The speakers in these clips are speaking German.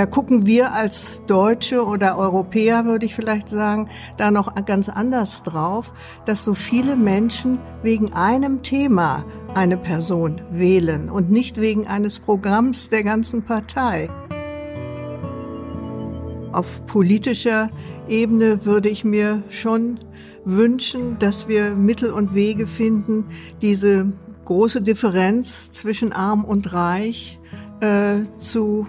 da gucken wir als Deutsche oder Europäer, würde ich vielleicht sagen, da noch ganz anders drauf, dass so viele Menschen wegen einem Thema eine Person wählen und nicht wegen eines Programms der ganzen Partei. Auf politischer Ebene würde ich mir schon wünschen, dass wir Mittel und Wege finden, diese große Differenz zwischen arm und reich äh, zu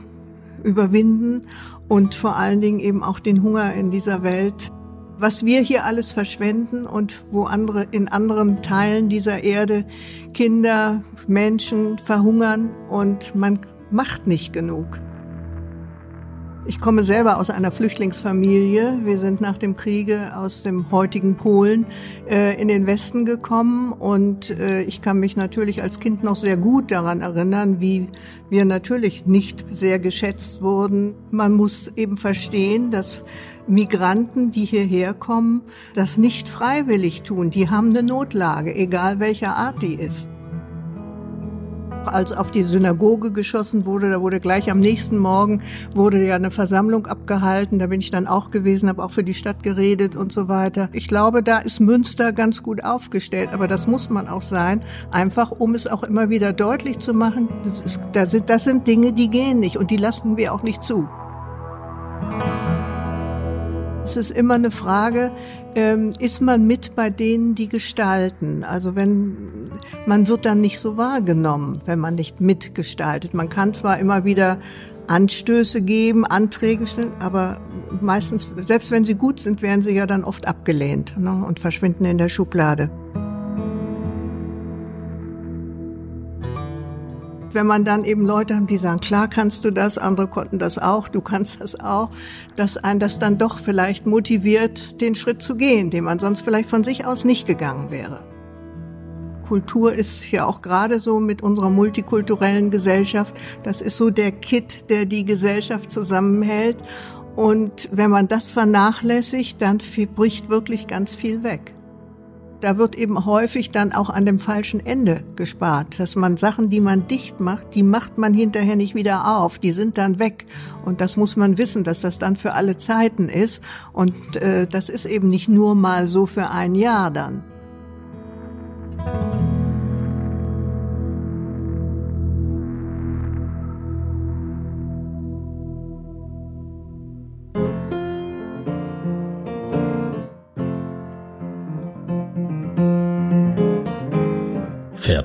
überwinden und vor allen Dingen eben auch den Hunger in dieser Welt. Was wir hier alles verschwenden und wo andere in anderen Teilen dieser Erde Kinder, Menschen verhungern und man macht nicht genug. Ich komme selber aus einer Flüchtlingsfamilie. Wir sind nach dem Kriege aus dem heutigen Polen äh, in den Westen gekommen und äh, ich kann mich natürlich als Kind noch sehr gut daran erinnern, wie wir natürlich nicht sehr geschätzt wurden. Man muss eben verstehen, dass Migranten, die hierher kommen, das nicht freiwillig tun. Die haben eine Notlage, egal welcher Art die ist als auf die Synagoge geschossen wurde, da wurde gleich am nächsten Morgen wurde ja eine Versammlung abgehalten. Da bin ich dann auch gewesen, habe auch für die Stadt geredet und so weiter. Ich glaube, da ist Münster ganz gut aufgestellt, aber das muss man auch sein, einfach um es auch immer wieder deutlich zu machen. Das, ist, das, sind, das sind Dinge, die gehen nicht und die lassen wir auch nicht zu. Es ist immer eine Frage, ähm, ist man mit bei denen, die gestalten? Also wenn, man wird dann nicht so wahrgenommen, wenn man nicht mitgestaltet. Man kann zwar immer wieder Anstöße geben, Anträge stellen, aber meistens, selbst wenn sie gut sind, werden sie ja dann oft abgelehnt ne, und verschwinden in der Schublade. Wenn man dann eben Leute haben, die sagen, klar kannst du das, andere konnten das auch, du kannst das auch, dass ein das dann doch vielleicht motiviert, den Schritt zu gehen, den man sonst vielleicht von sich aus nicht gegangen wäre. Kultur ist ja auch gerade so mit unserer multikulturellen Gesellschaft, das ist so der Kit, der die Gesellschaft zusammenhält. Und wenn man das vernachlässigt, dann bricht wirklich ganz viel weg da wird eben häufig dann auch an dem falschen Ende gespart, dass man Sachen, die man dicht macht, die macht man hinterher nicht wieder auf, die sind dann weg. Und das muss man wissen, dass das dann für alle Zeiten ist. Und äh, das ist eben nicht nur mal so für ein Jahr dann.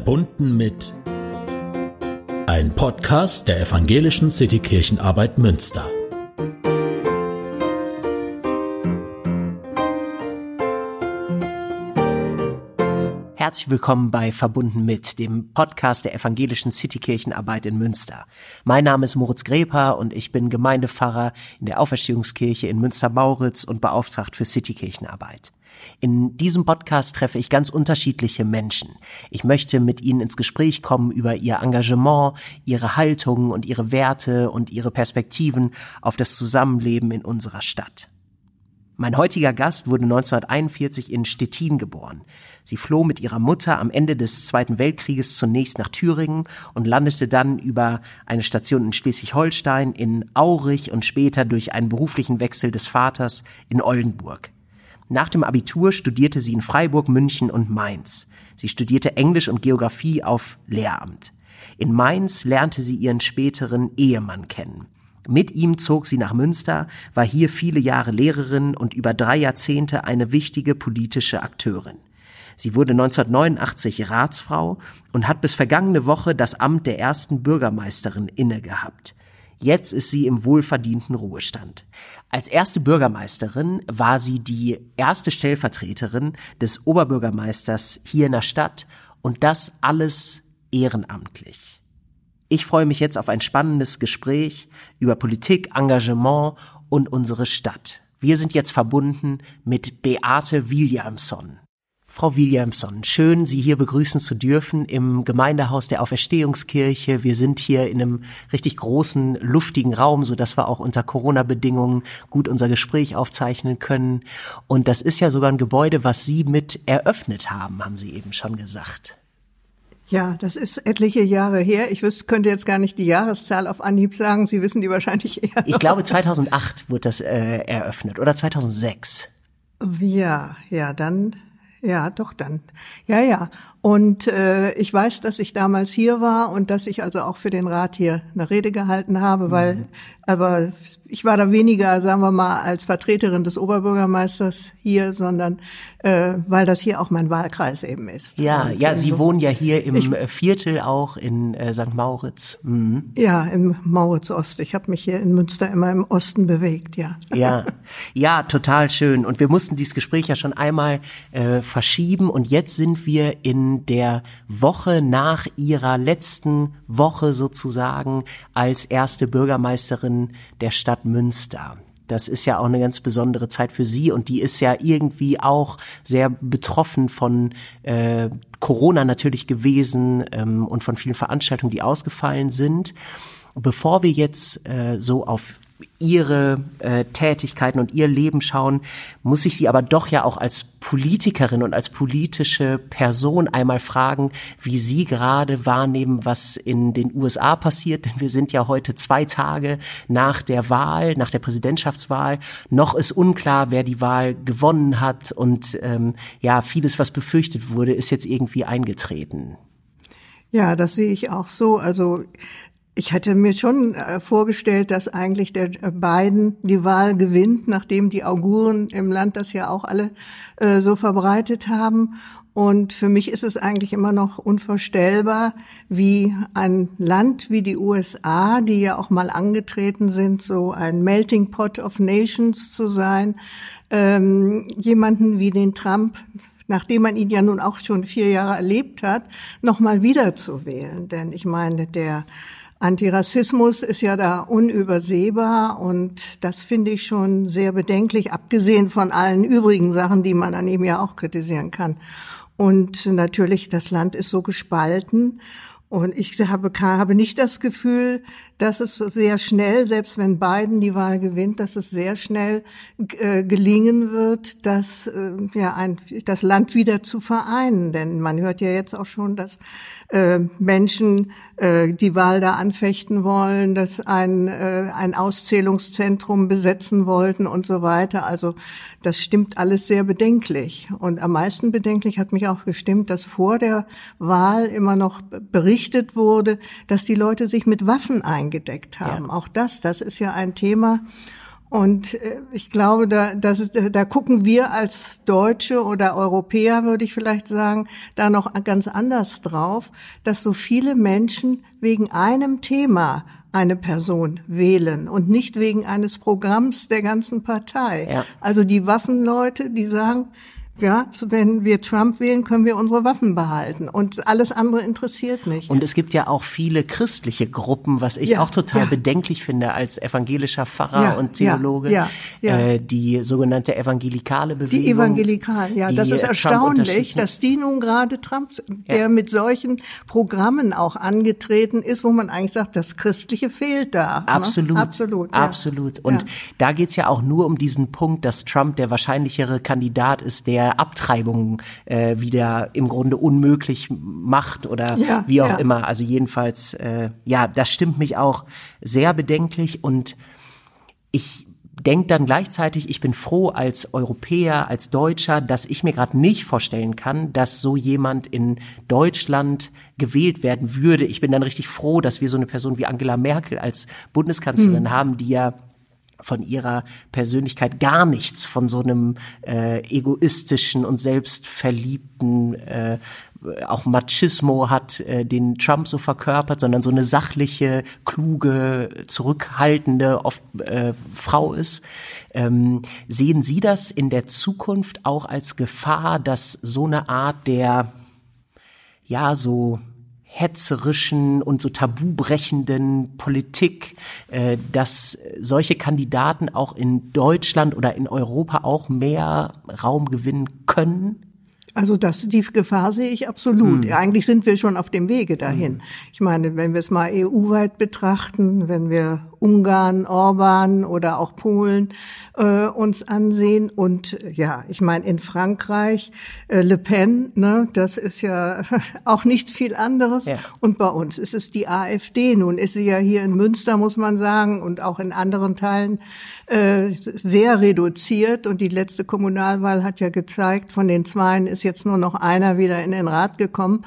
Verbunden mit ein Podcast der Evangelischen Citykirchenarbeit Münster. Herzlich willkommen bei Verbunden mit, dem Podcast der Evangelischen Citykirchenarbeit in Münster. Mein Name ist Moritz Greper und ich bin Gemeindepfarrer in der Auferstehungskirche in Münster-Mauritz und beauftragt für Citykirchenarbeit. In diesem Podcast treffe ich ganz unterschiedliche Menschen. Ich möchte mit ihnen ins Gespräch kommen über ihr Engagement, ihre Haltung und ihre Werte und ihre Perspektiven auf das Zusammenleben in unserer Stadt. Mein heutiger Gast wurde 1941 in Stettin geboren. Sie floh mit ihrer Mutter am Ende des Zweiten Weltkrieges zunächst nach Thüringen und landete dann über eine Station in Schleswig-Holstein, in Aurich und später durch einen beruflichen Wechsel des Vaters in Oldenburg. Nach dem Abitur studierte sie in Freiburg, München und Mainz. Sie studierte Englisch und Geografie auf Lehramt. In Mainz lernte sie ihren späteren Ehemann kennen. Mit ihm zog sie nach Münster, war hier viele Jahre Lehrerin und über drei Jahrzehnte eine wichtige politische Akteurin. Sie wurde 1989 Ratsfrau und hat bis vergangene Woche das Amt der ersten Bürgermeisterin inne gehabt. Jetzt ist sie im wohlverdienten Ruhestand. Als erste Bürgermeisterin war sie die erste Stellvertreterin des Oberbürgermeisters hier in der Stadt und das alles ehrenamtlich. Ich freue mich jetzt auf ein spannendes Gespräch über Politik, Engagement und unsere Stadt. Wir sind jetzt verbunden mit Beate Williamson. Frau Williamson, schön, Sie hier begrüßen zu dürfen im Gemeindehaus der Auferstehungskirche. Wir sind hier in einem richtig großen, luftigen Raum, so dass wir auch unter Corona-Bedingungen gut unser Gespräch aufzeichnen können. Und das ist ja sogar ein Gebäude, was Sie mit eröffnet haben, haben Sie eben schon gesagt. Ja, das ist etliche Jahre her. Ich wüsste, könnte jetzt gar nicht die Jahreszahl auf Anhieb sagen. Sie wissen die wahrscheinlich eher. Ich glaube 2008 wurde das äh, eröffnet oder 2006. Ja, ja, dann ja, doch dann. Ja, ja. Und äh, ich weiß, dass ich damals hier war und dass ich also auch für den Rat hier eine Rede gehalten habe, weil mhm. aber ich war da weniger, sagen wir mal, als Vertreterin des Oberbürgermeisters hier, sondern äh, weil das hier auch mein Wahlkreis eben ist. Ja, und ja, Sie so, wohnen ja hier im ich, Viertel auch in äh, St. Mauritz. Mhm. Ja, im Mauritz Ost. Ich habe mich hier in Münster immer im Osten bewegt, ja. Ja, ja, total schön. Und wir mussten dieses Gespräch ja schon einmal äh, verschieben und jetzt sind wir in der Woche nach ihrer letzten Woche sozusagen als erste Bürgermeisterin der Stadt Münster. Das ist ja auch eine ganz besondere Zeit für sie und die ist ja irgendwie auch sehr betroffen von äh, Corona natürlich gewesen ähm, und von vielen Veranstaltungen, die ausgefallen sind. Bevor wir jetzt äh, so auf ihre äh, Tätigkeiten und ihr Leben schauen, muss ich sie aber doch ja auch als Politikerin und als politische Person einmal fragen, wie sie gerade wahrnehmen, was in den USA passiert. Denn wir sind ja heute zwei Tage nach der Wahl, nach der Präsidentschaftswahl. Noch ist unklar, wer die Wahl gewonnen hat und ähm, ja, vieles, was befürchtet wurde, ist jetzt irgendwie eingetreten. Ja, das sehe ich auch so. Also ich hatte mir schon äh, vorgestellt, dass eigentlich der äh, Biden die Wahl gewinnt, nachdem die Auguren im Land das ja auch alle äh, so verbreitet haben. Und für mich ist es eigentlich immer noch unvorstellbar, wie ein Land wie die USA, die ja auch mal angetreten sind, so ein Melting Pot of Nations zu sein, ähm, jemanden wie den Trump nachdem man ihn ja nun auch schon vier Jahre erlebt hat, noch mal wieder zu wählen. Denn ich meine, der Antirassismus ist ja da unübersehbar und das finde ich schon sehr bedenklich, abgesehen von allen übrigen Sachen, die man an ihm ja auch kritisieren kann. Und natürlich, das Land ist so gespalten und ich habe, habe nicht das Gefühl, dass es sehr schnell, selbst wenn Biden die Wahl gewinnt, dass es sehr schnell äh, gelingen wird, das, äh, ja, ein, das Land wieder zu vereinen. Denn man hört ja jetzt auch schon, dass äh, Menschen äh, die Wahl da anfechten wollen, dass ein, äh, ein Auszählungszentrum besetzen wollten und so weiter. Also das stimmt alles sehr bedenklich. Und am meisten bedenklich hat mich auch gestimmt, dass vor der Wahl immer noch berichtet wurde, dass die Leute sich mit Waffen eingedeckt haben. Ja. Auch das, das ist ja ein Thema, und äh, ich glaube, da, das, da gucken wir als Deutsche oder Europäer, würde ich vielleicht sagen, da noch ganz anders drauf, dass so viele Menschen wegen einem Thema eine Person wählen und nicht wegen eines Programms der ganzen Partei. Ja. Also die Waffenleute, die sagen, ja, wenn wir Trump wählen, können wir unsere Waffen behalten und alles andere interessiert mich. Und es gibt ja auch viele christliche Gruppen, was ich ja, auch total ja. bedenklich finde als evangelischer Pfarrer ja, und Theologe, äh, die sogenannte evangelikale Bewegung. Die Evangelikalen, ja, das ist erstaunlich, dass die nun gerade Trump, der mit solchen Programmen auch angetreten ist, wo man eigentlich sagt, das Christliche fehlt da. Absolut, ne? absolut, absolut. Und da geht's ja auch nur um diesen Punkt, dass Trump der wahrscheinlichere Kandidat ist, der Abtreibung äh, wieder im Grunde unmöglich macht oder ja, wie auch ja. immer. Also jedenfalls, äh, ja, das stimmt mich auch sehr bedenklich und ich denke dann gleichzeitig, ich bin froh als Europäer, als Deutscher, dass ich mir gerade nicht vorstellen kann, dass so jemand in Deutschland gewählt werden würde. Ich bin dann richtig froh, dass wir so eine Person wie Angela Merkel als Bundeskanzlerin hm. haben, die ja von ihrer Persönlichkeit gar nichts von so einem äh, egoistischen und selbstverliebten äh, auch Machismo hat, äh, den Trump so verkörpert, sondern so eine sachliche, kluge, zurückhaltende oft, äh, Frau ist. Ähm, sehen Sie das in der Zukunft auch als Gefahr, dass so eine Art der ja so hetzerischen und so tabubrechenden Politik, äh, dass solche Kandidaten auch in Deutschland oder in Europa auch mehr Raum gewinnen können? Also das, die Gefahr sehe ich absolut. Hm. Eigentlich sind wir schon auf dem Wege dahin. Hm. Ich meine, wenn wir es mal EU-weit betrachten, wenn wir Ungarn, Orban oder auch Polen äh, uns ansehen. Und ja, ich meine, in Frankreich äh, Le Pen, ne, das ist ja auch nicht viel anderes. Ja. Und bei uns ist es die AfD. Nun ist sie ja hier in Münster, muss man sagen, und auch in anderen Teilen äh, sehr reduziert. Und die letzte Kommunalwahl hat ja gezeigt, von den Zweien ist jetzt nur noch einer wieder in den Rat gekommen.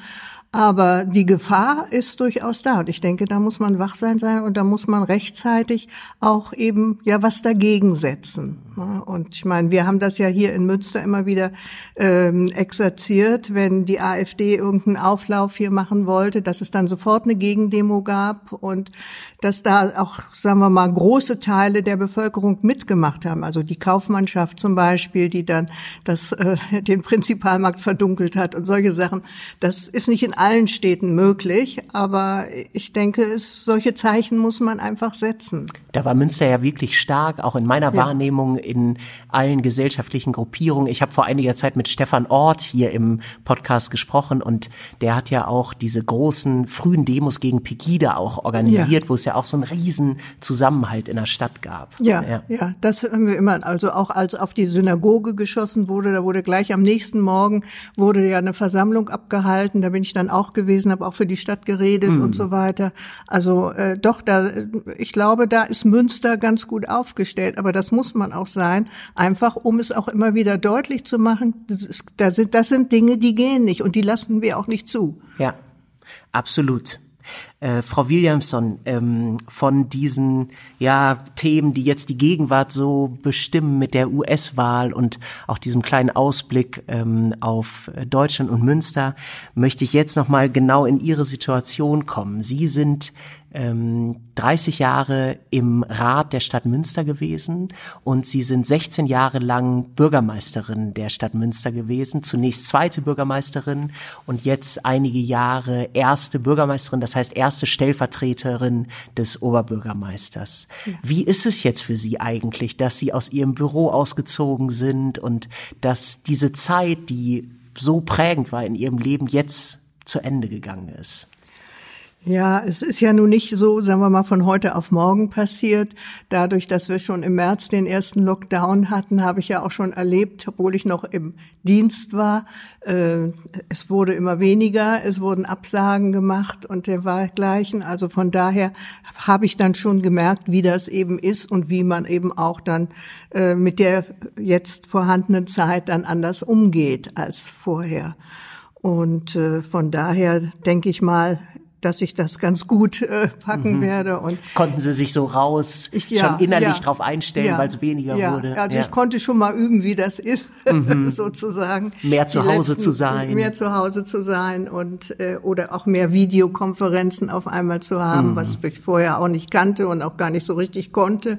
Aber die Gefahr ist durchaus da. Und ich denke, da muss man wachsam sein und da muss man rechtzeitig auch eben ja was dagegen setzen. Und ich meine, wir haben das ja hier in Münster immer wieder ähm, exerziert, wenn die AfD irgendeinen Auflauf hier machen wollte, dass es dann sofort eine Gegendemo gab und dass da auch, sagen wir mal, große Teile der Bevölkerung mitgemacht haben. Also die Kaufmannschaft zum Beispiel, die dann das, äh, den Prinzipalmarkt verdunkelt hat und solche Sachen. Das ist nicht in allen Städten möglich, aber ich denke, es, solche Zeichen muss man einfach setzen. Da war Münster ja wirklich stark, auch in meiner ja. Wahrnehmung in allen gesellschaftlichen Gruppierungen. Ich habe vor einiger Zeit mit Stefan Ort hier im Podcast gesprochen und der hat ja auch diese großen frühen Demos gegen Pegida auch organisiert, ja. wo es ja auch so einen riesen Zusammenhalt in der Stadt gab. Ja, ja, ja, das haben wir immer. Also auch als auf die Synagoge geschossen wurde, da wurde gleich am nächsten Morgen wurde ja eine Versammlung abgehalten. Da bin ich dann auch gewesen, habe auch für die Stadt geredet mhm. und so weiter. Also äh, doch, da ich glaube, da ist Münster ganz gut aufgestellt, aber das muss man auch sein, einfach um es auch immer wieder deutlich zu machen, das, sind, das sind Dinge, die gehen nicht und die lassen wir auch nicht zu. Ja, absolut. Äh, Frau Williamson, ähm, von diesen ja, Themen, die jetzt die Gegenwart so bestimmen mit der US-Wahl und auch diesem kleinen Ausblick ähm, auf Deutschland und Münster, möchte ich jetzt nochmal genau in Ihre Situation kommen. Sie sind ähm, 30 Jahre im Rat der Stadt Münster gewesen und Sie sind 16 Jahre lang Bürgermeisterin der Stadt Münster gewesen. Zunächst zweite Bürgermeisterin und jetzt einige Jahre erste Bürgermeisterin, das heißt erste Stellvertreterin des Oberbürgermeisters. Ja. Wie ist es jetzt für Sie eigentlich, dass Sie aus Ihrem Büro ausgezogen sind und dass diese Zeit, die so prägend war in Ihrem Leben, jetzt zu Ende gegangen ist? Ja, es ist ja nun nicht so, sagen wir mal, von heute auf morgen passiert. Dadurch, dass wir schon im März den ersten Lockdown hatten, habe ich ja auch schon erlebt, obwohl ich noch im Dienst war. Äh, es wurde immer weniger, es wurden Absagen gemacht und dergleichen. Also von daher habe ich dann schon gemerkt, wie das eben ist und wie man eben auch dann äh, mit der jetzt vorhandenen Zeit dann anders umgeht als vorher. Und äh, von daher denke ich mal, dass ich das ganz gut äh, packen mhm. werde. Und Konnten Sie sich so raus ich, ja, schon innerlich ja, drauf einstellen, ja, weil es weniger wurde? Also ich konnte schon mal üben, wie das ist, mhm. sozusagen. Mehr zu Hause letzten, zu sein. Mehr zu Hause zu sein und äh, oder auch mehr Videokonferenzen auf einmal zu haben, mhm. was ich vorher auch nicht kannte und auch gar nicht so richtig konnte.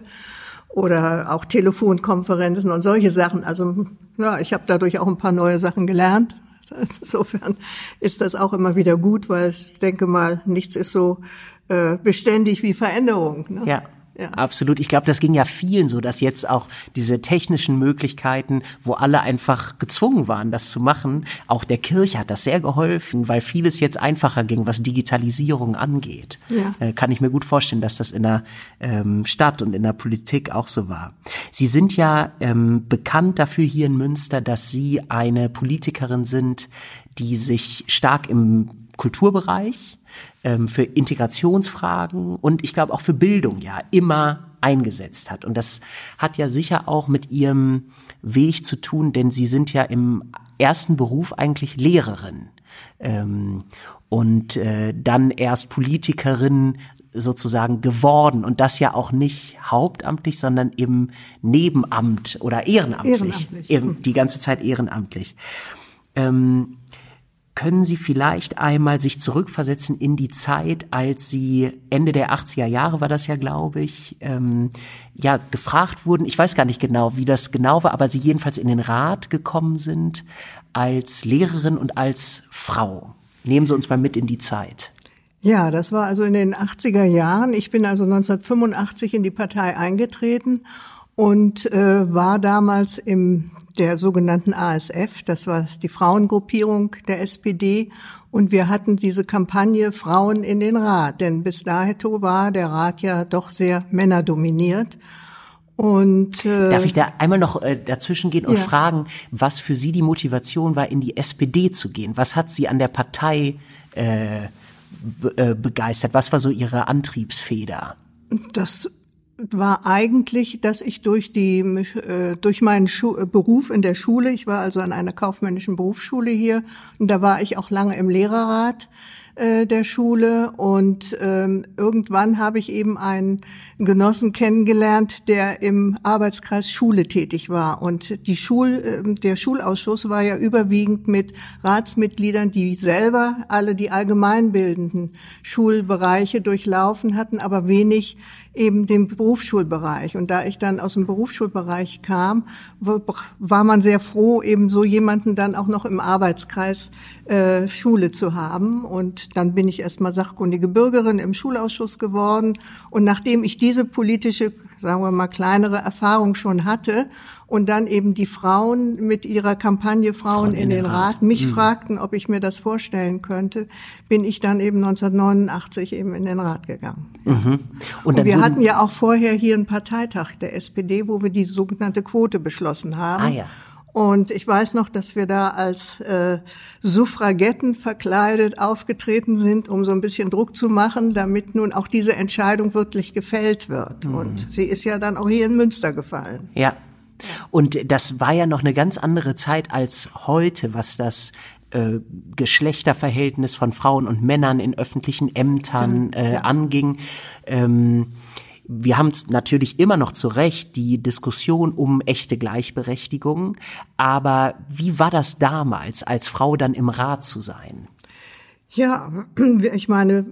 Oder auch Telefonkonferenzen und solche Sachen. Also ja, ich habe dadurch auch ein paar neue Sachen gelernt. Insofern ist das auch immer wieder gut, weil ich denke mal, nichts ist so äh, beständig wie Veränderung. Ne? Ja. Ja. Absolut. Ich glaube, das ging ja vielen so, dass jetzt auch diese technischen Möglichkeiten, wo alle einfach gezwungen waren, das zu machen, auch der Kirche hat das sehr geholfen, weil vieles jetzt einfacher ging, was Digitalisierung angeht. Ja. Äh, kann ich mir gut vorstellen, dass das in der ähm, Stadt und in der Politik auch so war. Sie sind ja ähm, bekannt dafür hier in Münster, dass Sie eine Politikerin sind, die sich stark im Kulturbereich ähm, für Integrationsfragen und ich glaube auch für Bildung ja immer eingesetzt hat. Und das hat ja sicher auch mit ihrem Weg zu tun, denn sie sind ja im ersten Beruf eigentlich Lehrerin. Ähm, und äh, dann erst Politikerin sozusagen geworden und das ja auch nicht hauptamtlich, sondern im Nebenamt oder ehrenamtlich, ehrenamtlich. Eben die ganze Zeit ehrenamtlich. Ähm, können Sie vielleicht einmal sich zurückversetzen in die Zeit, als Sie Ende der 80er Jahre war das ja, glaube ich, ähm, ja gefragt wurden. Ich weiß gar nicht genau, wie das genau war, aber Sie jedenfalls in den Rat gekommen sind als Lehrerin und als Frau. Nehmen Sie uns mal mit in die Zeit. Ja, das war also in den 80er Jahren. Ich bin also 1985 in die Partei eingetreten und äh, war damals im der sogenannten ASF, das war die Frauengruppierung der SPD. Und wir hatten diese Kampagne Frauen in den Rat, denn bis dato war der Rat ja doch sehr männerdominiert. Und, äh, Darf ich da einmal noch äh, dazwischen gehen und ja. fragen, was für Sie die Motivation war, in die SPD zu gehen? Was hat Sie an der Partei äh, be äh, begeistert? Was war so Ihre Antriebsfeder? Das war eigentlich, dass ich durch die äh, durch meinen Schu äh, Beruf in der Schule, ich war also an einer kaufmännischen Berufsschule hier und da war ich auch lange im Lehrerrat äh, der Schule. Und ähm, irgendwann habe ich eben einen Genossen kennengelernt, der im Arbeitskreis Schule tätig war. Und die Schul äh, der Schulausschuss war ja überwiegend mit Ratsmitgliedern, die selber alle die allgemeinbildenden Schulbereiche durchlaufen hatten, aber wenig eben den Berufsschulbereich. Und da ich dann aus dem Berufsschulbereich kam, war man sehr froh, eben so jemanden dann auch noch im Arbeitskreis äh, Schule zu haben. Und dann bin ich erstmal sachkundige Bürgerin im Schulausschuss geworden. Und nachdem ich diese politische, sagen wir mal, kleinere Erfahrung schon hatte und dann eben die Frauen mit ihrer Kampagne Frauen in, in, den Rat, Rat mich mhm. fragten, ob ich mir das vorstellen könnte, bin ich dann eben 1989 eben in den Rat gegangen. Mhm. Und, und wir hatten ja auch vorher hier einen Parteitag der SPD, wo wir die sogenannte Quote beschlossen haben. Ah, ja. Und ich weiß noch, dass wir da als äh, Suffragetten verkleidet aufgetreten sind, um so ein bisschen Druck zu machen, damit nun auch diese Entscheidung wirklich gefällt wird. Mhm. Und sie ist ja dann auch hier in Münster gefallen. Ja, und das war ja noch eine ganz andere Zeit als heute, was das äh, Geschlechterverhältnis von Frauen und Männern in öffentlichen Ämtern äh, anging. Ähm, wir haben natürlich immer noch zu Recht die Diskussion um echte Gleichberechtigung, aber wie war das damals, als Frau dann im Rat zu sein? Ja, ich meine,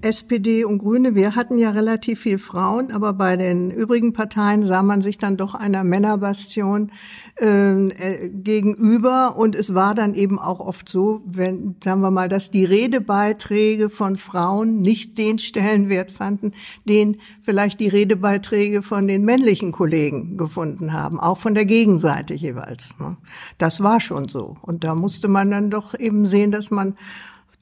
SPD und Grüne, wir hatten ja relativ viel Frauen, aber bei den übrigen Parteien sah man sich dann doch einer Männerbastion ähm, äh, gegenüber. Und es war dann eben auch oft so, wenn, sagen wir mal, dass die Redebeiträge von Frauen nicht den Stellenwert fanden, den vielleicht die Redebeiträge von den männlichen Kollegen gefunden haben, auch von der Gegenseite jeweils. Ne? Das war schon so. Und da musste man dann doch eben sehen, dass man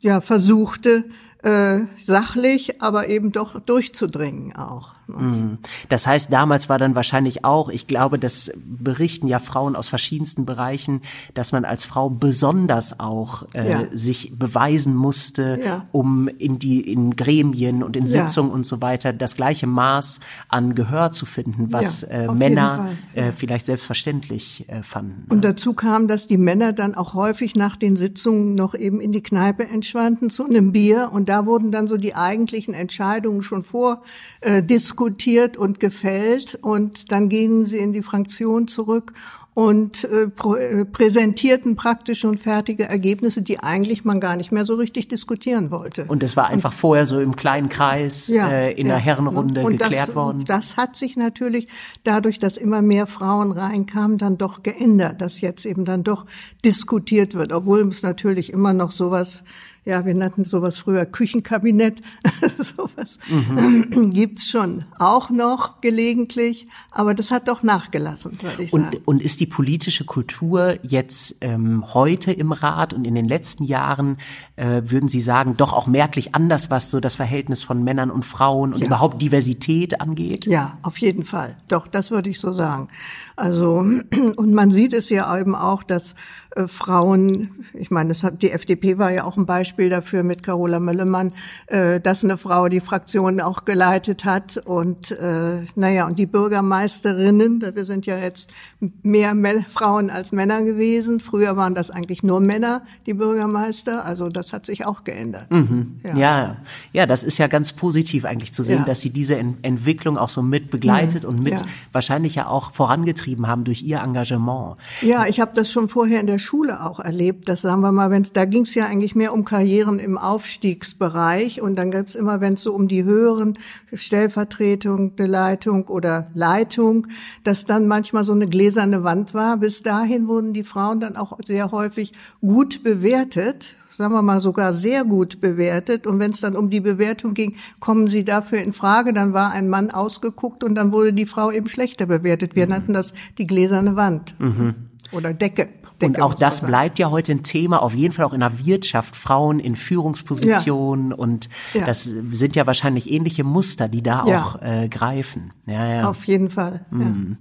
ja versuchte, äh, sachlich, aber eben doch durchzudringen auch. Mhm. Das heißt, damals war dann wahrscheinlich auch, ich glaube, das berichten ja Frauen aus verschiedensten Bereichen, dass man als Frau besonders auch äh, ja. sich beweisen musste, ja. um in die in Gremien und in Sitzungen ja. und so weiter das gleiche Maß an Gehör zu finden, was äh, Männer äh, vielleicht selbstverständlich äh, fanden. Und dazu kam, dass die Männer dann auch häufig nach den Sitzungen noch eben in die Kneipe entschwanden zu einem Bier und da wurden dann so die eigentlichen Entscheidungen schon vor äh, diskutiert diskutiert und gefällt und dann gingen sie in die Fraktion zurück und äh, äh, präsentierten praktisch schon fertige Ergebnisse, die eigentlich man gar nicht mehr so richtig diskutieren wollte. Und das war einfach und, vorher so im kleinen Kreis ja, äh, in ja, der Herrenrunde und geklärt das, worden. Das hat sich natürlich dadurch, dass immer mehr Frauen reinkamen, dann doch geändert, dass jetzt eben dann doch diskutiert wird, obwohl es natürlich immer noch sowas ja, wir nannten sowas früher Küchenkabinett, sowas mhm. gibt's schon auch noch gelegentlich, aber das hat doch nachgelassen, würde ich und, sagen. Und ist die politische Kultur jetzt ähm, heute im Rat und in den letzten Jahren, äh, würden Sie sagen, doch auch merklich anders, was so das Verhältnis von Männern und Frauen und ja. überhaupt Diversität angeht? Ja, auf jeden Fall. Doch, das würde ich so sagen. Also, und man sieht es ja eben auch, dass äh, Frauen, ich meine, das hat, die FDP war ja auch ein Beispiel dafür mit Carola Möllemann, äh, dass eine Frau die Fraktion auch geleitet hat und äh, naja, und die Bürgermeisterinnen, wir sind ja jetzt mehr Frauen als Männer gewesen. Früher waren das eigentlich nur Männer, die Bürgermeister, also das hat sich auch geändert. Mhm. Ja. ja. ja, das ist ja ganz positiv eigentlich zu sehen, ja. dass sie diese Ent Entwicklung auch so mit begleitet mhm. und mit ja. wahrscheinlich ja auch vorangetrieben haben durch ihr Engagement. Ja, ich habe das schon vorher in der Schule auch erlebt, dass sagen wir mal, wenn da ging es ja eigentlich mehr um Karriere Karrieren im Aufstiegsbereich und dann gab es immer, wenn es so um die höheren Stellvertretung, Leitung oder Leitung, dass dann manchmal so eine gläserne Wand war. Bis dahin wurden die Frauen dann auch sehr häufig gut bewertet sagen wir mal, sogar sehr gut bewertet. Und wenn es dann um die Bewertung ging, kommen Sie dafür in Frage, dann war ein Mann ausgeguckt und dann wurde die Frau eben schlechter bewertet. Wir mhm. nannten das die gläserne Wand mhm. oder Decke. Decke, und auch das bleibt ja heute ein Thema, auf jeden Fall auch in der Wirtschaft, Frauen in Führungspositionen ja. und ja. das sind ja wahrscheinlich ähnliche Muster, die da ja. auch äh, greifen. Ja, ja. Auf jeden Fall. Mhm.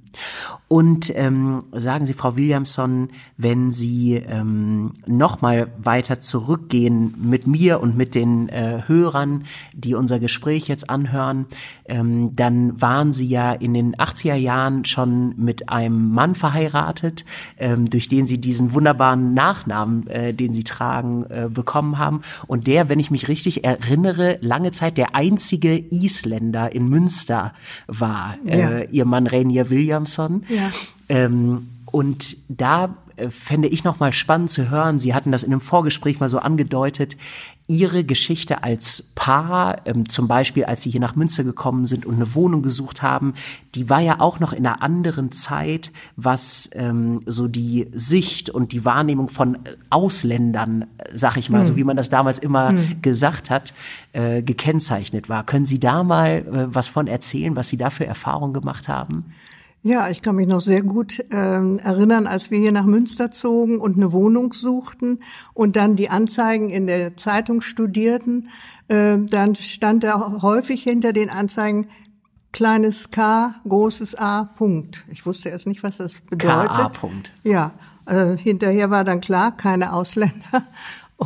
Und ähm, sagen Sie, Frau Williamson, wenn Sie ähm, noch mal weiter zurückgehen mit mir und mit den äh, Hörern, die unser Gespräch jetzt anhören, ähm, dann waren Sie ja in den 80er Jahren schon mit einem Mann verheiratet, ähm, durch den Sie diesen wunderbaren Nachnamen, äh, den Sie tragen, äh, bekommen haben. Und der, wenn ich mich richtig erinnere, lange Zeit der einzige Isländer in Münster war, äh, ja. Ihr Mann Rainier Williamson. Ja. Ähm, und da äh, fände ich noch mal spannend zu hören. Sie hatten das in einem Vorgespräch mal so angedeutet. Ihre Geschichte als Paar, ähm, zum Beispiel als Sie hier nach Münster gekommen sind und eine Wohnung gesucht haben, die war ja auch noch in einer anderen Zeit, was ähm, so die Sicht und die Wahrnehmung von Ausländern, sag ich mal, hm. so wie man das damals immer hm. gesagt hat, äh, gekennzeichnet war. Können Sie da mal äh, was von erzählen, was Sie da für Erfahrungen gemacht haben? Ja, ich kann mich noch sehr gut äh, erinnern, als wir hier nach Münster zogen und eine Wohnung suchten und dann die Anzeigen in der Zeitung studierten. Äh, dann stand da häufig hinter den Anzeigen kleines K, großes A, Punkt. Ich wusste erst nicht, was das bedeutet. K, A, Punkt. Ja, äh, hinterher war dann klar, keine Ausländer.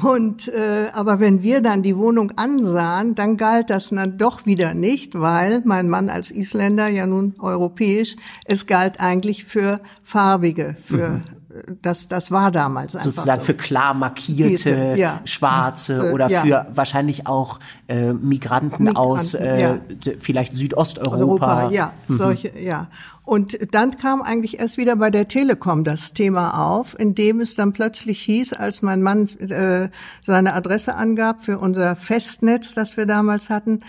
Und äh, aber wenn wir dann die Wohnung ansahen, dann galt das dann doch wieder nicht, weil mein Mann als Isländer ja nun europäisch, es galt eigentlich für farbige, für mhm das, das war damals einfach Sozusagen so. für klar markierte, ja. schwarze oder ja. für wahrscheinlich auch äh, Migranten, Migranten aus äh, ja. vielleicht Südosteuropa. Europa, ja, mhm. solche, ja. Und dann kam eigentlich erst wieder bei der Telekom das Thema auf, in dem es dann plötzlich hieß, als mein Mann äh, seine Adresse angab für unser Festnetz, das wir damals hatten,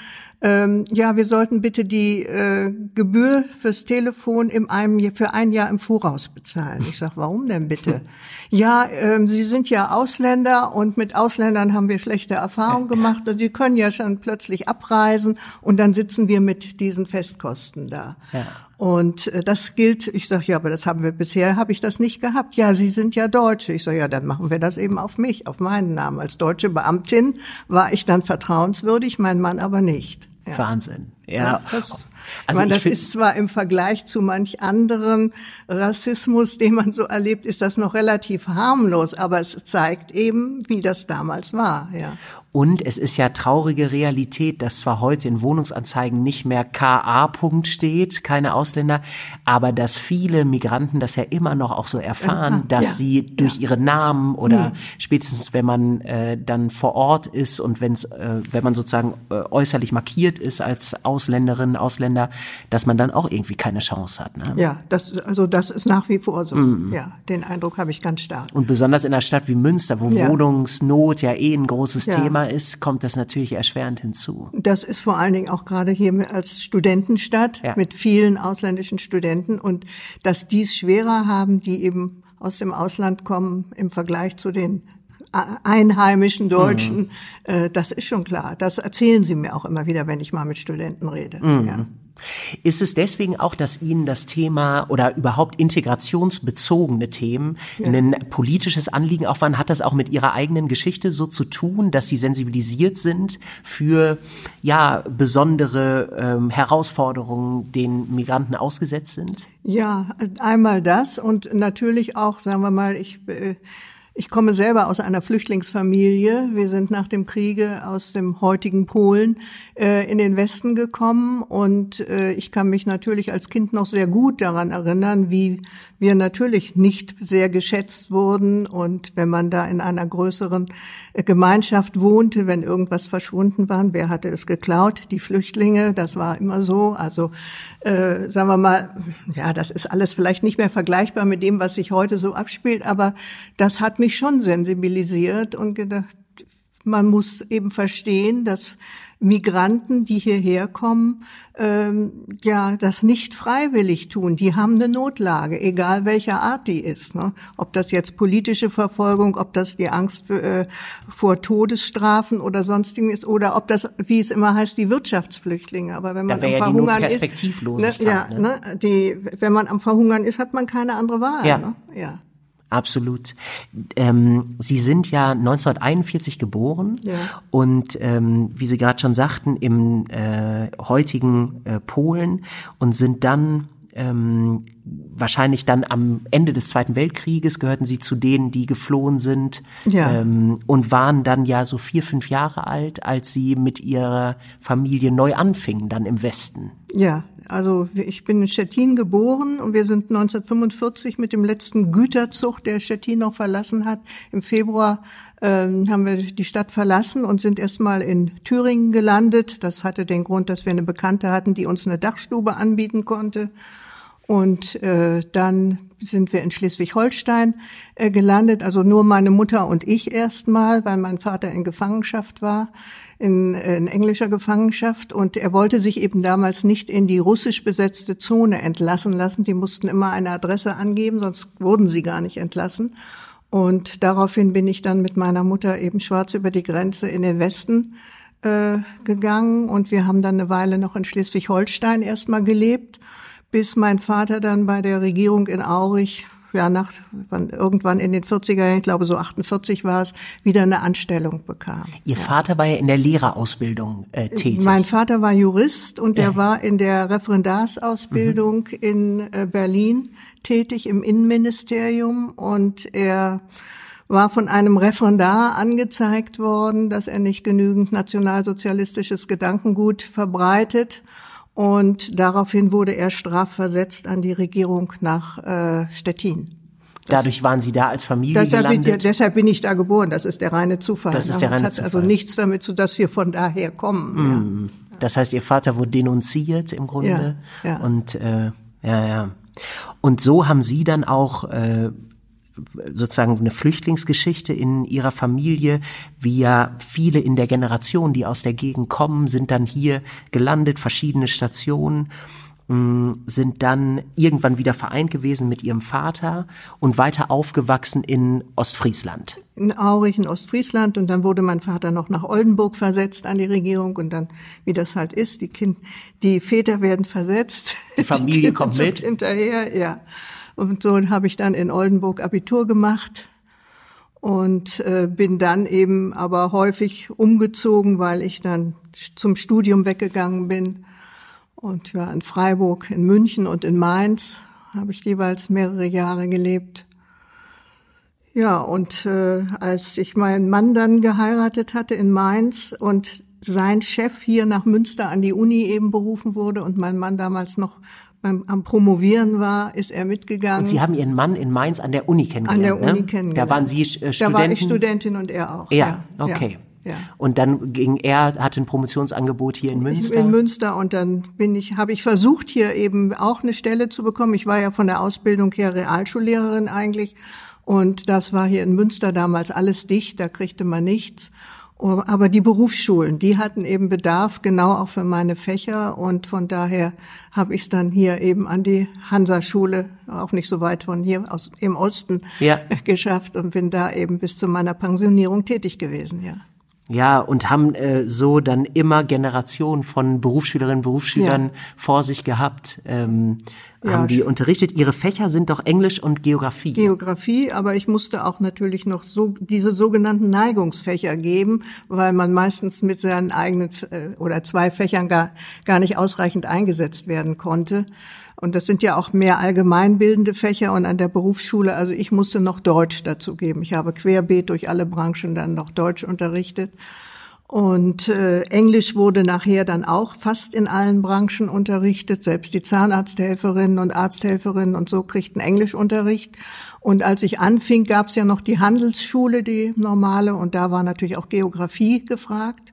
ähm, ja, wir sollten bitte die äh, Gebühr fürs Telefon im einem, für ein Jahr im Voraus bezahlen. Ich sag, warum denn bitte? Ja, ähm, Sie sind ja Ausländer und mit Ausländern haben wir schlechte Erfahrungen gemacht. Also Sie können ja schon plötzlich abreisen und dann sitzen wir mit diesen Festkosten da. Ja. Und äh, das gilt, ich sage, ja, aber das haben wir bisher, habe ich das nicht gehabt. Ja, Sie sind ja Deutsche. Ich sage, ja, dann machen wir das eben auf mich, auf meinen Namen. Als deutsche Beamtin war ich dann vertrauenswürdig, mein Mann aber nicht. Ja. Wahnsinn. Ja. ja das, also ich meine, das ist zwar im Vergleich zu manch anderen Rassismus, den man so erlebt, ist das noch relativ harmlos, aber es zeigt eben, wie das damals war, ja. Und es ist ja traurige Realität, dass zwar heute in Wohnungsanzeigen nicht mehr KA. Punkt steht, keine Ausländer, aber dass viele Migranten das ja immer noch auch so erfahren, dass ja, sie durch ja. ihre Namen oder hm. spätestens wenn man äh, dann vor Ort ist und wenn's, äh, wenn man sozusagen äh, äußerlich markiert ist als Ausländerin, Ausländer, dass man dann auch irgendwie keine Chance hat. Ne? Ja, das, also das ist nach wie vor so. Mm. Ja, den Eindruck habe ich ganz stark. Und besonders in einer Stadt wie Münster, wo ja. Wohnungsnot ja eh ein großes. Thema ist, kommt das natürlich erschwerend hinzu. Das ist vor allen Dingen auch gerade hier als Studentenstadt ja. mit vielen ausländischen Studenten und dass die es schwerer haben, die eben aus dem Ausland kommen im Vergleich zu den einheimischen Deutschen, mhm. äh, das ist schon klar. Das erzählen sie mir auch immer wieder, wenn ich mal mit Studenten rede. Mhm. Ja. Ist es deswegen auch, dass Ihnen das Thema oder überhaupt integrationsbezogene Themen ja. ein politisches Anliegen auch waren? Hat das auch mit Ihrer eigenen Geschichte so zu tun, dass Sie sensibilisiert sind für ja besondere ähm, Herausforderungen, denen Migranten ausgesetzt sind? Ja, einmal das und natürlich auch, sagen wir mal, ich äh, ich komme selber aus einer Flüchtlingsfamilie. Wir sind nach dem Kriege aus dem heutigen Polen äh, in den Westen gekommen und äh, ich kann mich natürlich als Kind noch sehr gut daran erinnern, wie wir natürlich nicht sehr geschätzt wurden und wenn man da in einer größeren äh, Gemeinschaft wohnte, wenn irgendwas verschwunden war, wer hatte es geklaut? Die Flüchtlinge, das war immer so. Also äh, sagen wir mal, ja, das ist alles vielleicht nicht mehr vergleichbar mit dem, was sich heute so abspielt, aber das hat mich mich schon sensibilisiert und gedacht, man muss eben verstehen, dass Migranten, die hierher kommen, ähm, ja, das nicht freiwillig tun. Die haben eine Notlage, egal welcher Art die ist. Ne? Ob das jetzt politische Verfolgung, ob das die Angst für, äh, vor Todesstrafen oder sonstigen ist, oder ob das, wie es immer heißt, die Wirtschaftsflüchtlinge. Aber wenn man am ja Verhungern ist, ne, ja, ne? Ne, die, wenn man am Verhungern ist, hat man keine andere Wahl. Ja. Ne? ja. Absolut. Ähm, Sie sind ja 1941 geboren Ja. und ähm, wie Sie gerade schon sagten, im äh, heutigen äh, Polen und sind dann ähm, wahrscheinlich dann am Ende des Zweiten Weltkrieges gehörten Sie zu denen, die geflohen sind Ja. ähm, und waren dann ja so vier, fünf Jahre alt, als Sie mit Ihrer Familie neu anfingen, dann im Westen. Ja, also ich bin in Stettin geboren und wir sind 1945 mit dem letzten Güterzug, der Stettin noch verlassen hat, im Februar ähm, haben wir die Stadt verlassen und sind erstmal in Thüringen gelandet. Das hatte den Grund, dass wir eine Bekannte hatten, die uns eine Dachstube anbieten konnte. Und äh, dann sind wir in Schleswig-Holstein äh, gelandet, also nur meine Mutter und ich erstmal, weil mein Vater in Gefangenschaft war, in, äh, in englischer Gefangenschaft. Und er wollte sich eben damals nicht in die russisch besetzte Zone entlassen lassen. Die mussten immer eine Adresse angeben, sonst wurden sie gar nicht entlassen. Und daraufhin bin ich dann mit meiner Mutter eben schwarz über die Grenze in den Westen äh, gegangen und wir haben dann eine Weile noch in Schleswig-Holstein erstmal gelebt, bis mein Vater dann bei der Regierung in Aurich, ja, nach, wann, irgendwann in den 40er Jahren, ich glaube so 48 war es, wieder eine Anstellung bekam. Ihr Vater war ja in der Lehrerausbildung äh, tätig. Mein Vater war Jurist und der Ja. war in der Referendarsausbildung in äh, Berlin tätig im Innenministerium und er war von einem Referendar angezeigt worden, dass er nicht genügend nationalsozialistisches Gedankengut verbreitet. Und daraufhin wurde er strafversetzt an die Regierung nach äh, Stettin. Dadurch waren Sie da als Familie Deshalb bin, gelandet. deshalb bin ich da geboren. Das ist der reine Zufall. Das ist der reine es hat also nichts damit zu, dass wir von daher kommen. Ja. Das heißt, Ihr Vater wurde denunziert im Grunde. Ja, ja. Und äh, ja, ja. Und so haben Sie dann auch äh, sozusagen eine Flüchtlingsgeschichte in Ihrer Familie, wie ja viele in der Generation, die aus der Gegend kommen, sind dann hier gelandet, verschiedene Stationen mh, sind dann irgendwann wieder vereint gewesen mit ihrem Vater und weiter aufgewachsen in Ostfriesland. in Aurich in Ostfriesland und dann wurde mein Vater noch nach Oldenburg versetzt an die Regierung und dann, wie das halt ist, die Kind, die Väter werden versetzt. Die Familie Kinder kommt mit. Hinterher, ja. Und so habe ich dann in Oldenburg Abitur gemacht und äh, bin dann eben aber häufig umgezogen, weil ich dann zum Studium weggegangen bin. Und ja, in Freiburg, in München und in Mainz habe ich jeweils mehrere Jahre gelebt. Ja, und äh, als ich meinen Mann dann geheiratet hatte in Mainz und sein Chef hier nach Münster an die Uni eben berufen wurde und mein Mann damals noch beim, am Promovieren war, ist er mitgegangen. Und Sie haben Ihren Mann in Mainz an der Uni kennengelernt. an der Uni ne? kennengelernt. Da waren Sie äh, Studenten. Da war ich Studentin und er auch. Ja, okay. Ja, ja. Und dann ging er, hatte ein Promotionsangebot hier in Münster. In Münster und dann bin ich, habe ich versucht hier eben auch eine Stelle zu bekommen. Ich war ja von der Ausbildung her Realschullehrerin eigentlich und das war hier in Münster damals alles dicht, da kriegte man nichts. Aber die Berufsschulen, die hatten eben Bedarf genau auch für meine Fächer und von daher habe ich es dann hier eben an die Hansa-Schule, auch nicht so weit von hier aus im Osten, Ja. geschafft und bin da eben bis zu meiner Pensionierung tätig gewesen, ja. Ja, und haben äh, so dann immer Generationen von Berufsschülerinnen und Berufsschülern Ja. vor sich gehabt, ähm, Ja, haben die unterrichtet. Ihre Fächer sind doch Englisch und Geografie. Geografie, aber ich musste auch natürlich noch so diese sogenannten Neigungsfächer geben, weil man meistens mit seinen eigenen äh, oder zwei Fächern gar, gar nicht ausreichend eingesetzt werden konnte. Und das sind ja auch mehr allgemeinbildende Fächer und an der Berufsschule, also ich musste noch Deutsch dazu geben. Ich habe querbeet durch alle Branchen dann noch Deutsch unterrichtet. Und äh, Englisch wurde nachher dann auch fast in allen Branchen unterrichtet. Selbst die Zahnarzthelferinnen und Arzthelferinnen und so kriegten Englischunterricht. Und als ich anfing, gab es ja noch die Handelsschule, die normale, und da war natürlich auch Geografie gefragt.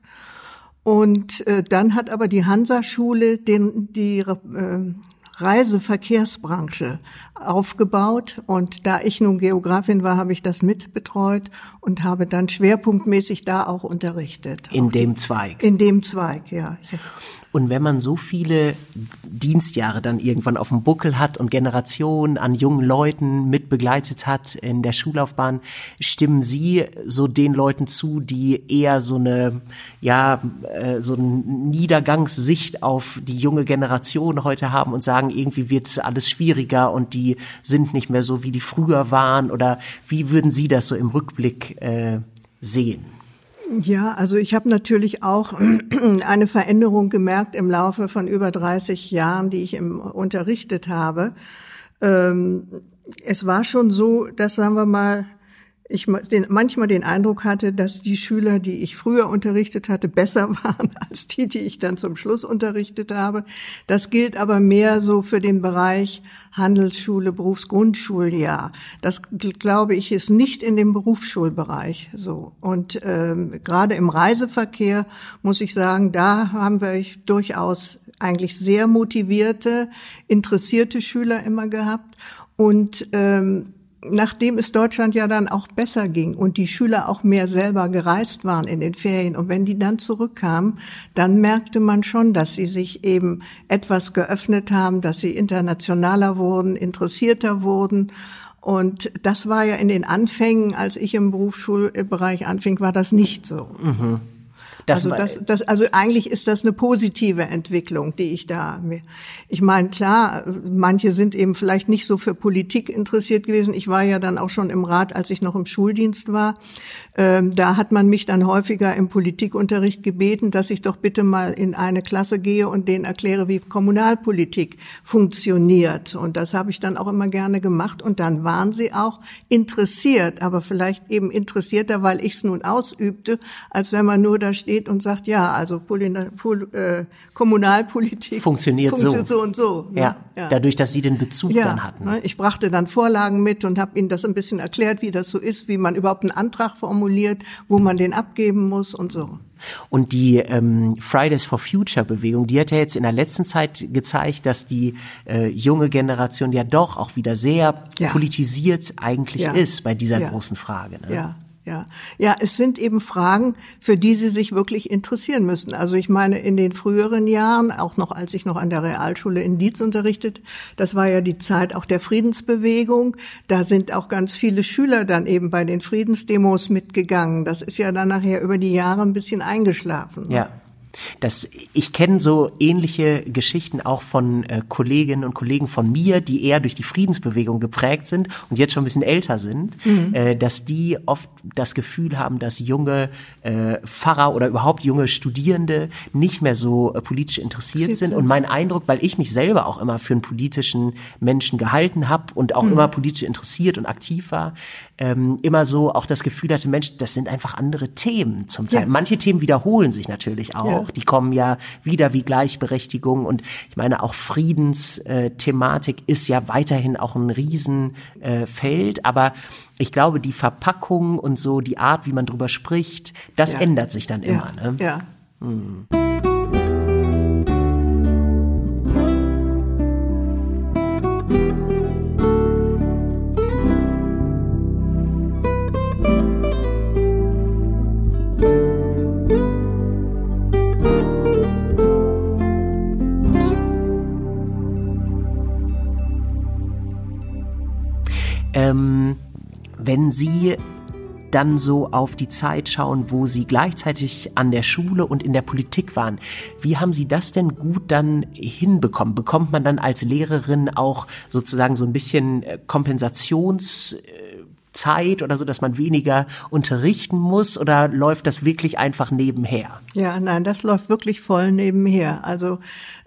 Und äh, dann hat aber die Hansa-Schule den, die äh, Reiseverkehrsbranche aufgebaut. Und da ich nun Geografin war, habe ich das mitbetreut und habe dann schwerpunktmäßig da auch unterrichtet. In dem Zweig. In dem Zweig, ja. Und wenn man so viele Dienstjahre dann irgendwann auf dem Buckel hat und Generationen an jungen Leuten mitbegleitet hat in der Schullaufbahn, stimmen Sie so den Leuten zu, die eher so eine, ja, äh, so eine Niedergangssicht auf die junge Generation heute haben und sagen, irgendwie wird alles schwieriger und die sind nicht mehr so, wie die früher waren? Oder wie würden Sie das so im Rückblick äh, sehen? Ja, also ich habe natürlich auch eine Veränderung gemerkt im Laufe von über 30 Jahren, die ich im, unterrichtet habe. Ähm, es war schon so, dass, sagen wir mal, ich den, manchmal den Eindruck hatte, dass die Schüler, die ich früher unterrichtet hatte, besser waren als die, die ich dann zum Schluss unterrichtet habe. Das gilt aber mehr so für den Bereich Handelsschule, Berufsgrundschuljahr. Das glaube ich ist nicht in dem Berufsschulbereich so. Und ähm, gerade im Reiseverkehr muss ich sagen, da haben wir durchaus eigentlich sehr motivierte, interessierte Schüler immer gehabt. Und ähm, nachdem es Deutschland ja dann auch besser ging und die Schüler auch mehr selber gereist waren in den Ferien und wenn die dann zurückkamen, dann merkte man schon, dass sie sich eben etwas geöffnet haben, dass sie internationaler wurden, interessierter wurden und das war ja in den Anfängen, als ich im Berufsschulbereich anfing, war das nicht so. Mhm. Das also, das, das, also eigentlich ist das eine positive Entwicklung, die ich da. Ich meine, klar, manche sind eben vielleicht nicht so für Politik interessiert gewesen. Ich war ja dann auch schon im Rat, als ich noch im Schuldienst war. Ähm, da hat man mich dann häufiger im Politikunterricht gebeten, dass ich doch bitte mal in eine Klasse gehe und denen erkläre, wie Kommunalpolitik funktioniert. Und das habe ich dann auch immer gerne gemacht. Und dann waren sie auch interessiert, aber vielleicht eben interessierter, weil ich es nun ausübte, als wenn man nur da steht steht und sagt, ja, also Polina, Pol, äh, Kommunalpolitik funktioniert, funktioniert so. so. und so. Ne? Ja, ja, dadurch, dass Sie den Bezug ja, dann hatten. Ne? Ich brachte dann Vorlagen mit und habe Ihnen das ein bisschen erklärt, wie das so ist, wie man überhaupt einen Antrag formuliert, wo man den abgeben muss und so. Und die ähm, Fridays for Future Bewegung, die hat ja jetzt in der letzten Zeit gezeigt, dass die äh, junge Generation ja doch auch wieder sehr ja. politisiert eigentlich ja. ist bei dieser großen Frage. Ne? Ja. Ja, ja, es sind eben Fragen, für die Sie sich wirklich interessieren müssen. Also ich meine, in den früheren Jahren, auch noch als ich noch an der Realschule in Dietz unterrichtet, das war ja die Zeit auch der Friedensbewegung. Da sind auch ganz viele Schüler dann eben bei den Friedensdemos mitgegangen. Das ist ja dann nachher über die Jahre ein bisschen eingeschlafen. Ja. Das, ich kenne so ähnliche Geschichten auch von äh, Kolleginnen und Kollegen von mir, die eher durch die Friedensbewegung geprägt sind und jetzt schon ein bisschen älter sind, mhm. äh, dass die oft das Gefühl haben, dass junge äh, Pfarrer oder überhaupt junge Studierende nicht mehr so äh, politisch interessiert sind. Und mein Eindruck, weil ich mich selber auch immer für einen politischen Menschen gehalten habe und auch mhm. immer politisch interessiert und aktiv war, ähm, immer so auch das Gefühl hatte, Mensch, das sind einfach andere Themen zum Teil. Ja. Manche Themen wiederholen sich natürlich auch. Ja. Die kommen ja wieder wie Gleichberechtigung und ich meine auch Friedensthematik äh, ist ja weiterhin auch ein Riesenfeld, äh, aber ich glaube, die Verpackung und so die Art, wie man drüber spricht, das ja. ändert sich dann immer. Ne? ja. Hm. Ähm, wenn Sie dann so auf die Zeit schauen, wo Sie gleichzeitig an der Schule und in der Politik waren. Wie haben Sie das denn gut dann hinbekommen? Bekommt man dann als Lehrerin auch sozusagen so ein bisschen äh, Kompensations Zeit oder so, dass man weniger unterrichten muss oder läuft das wirklich einfach nebenher? Ja, nein, das läuft wirklich voll nebenher. Also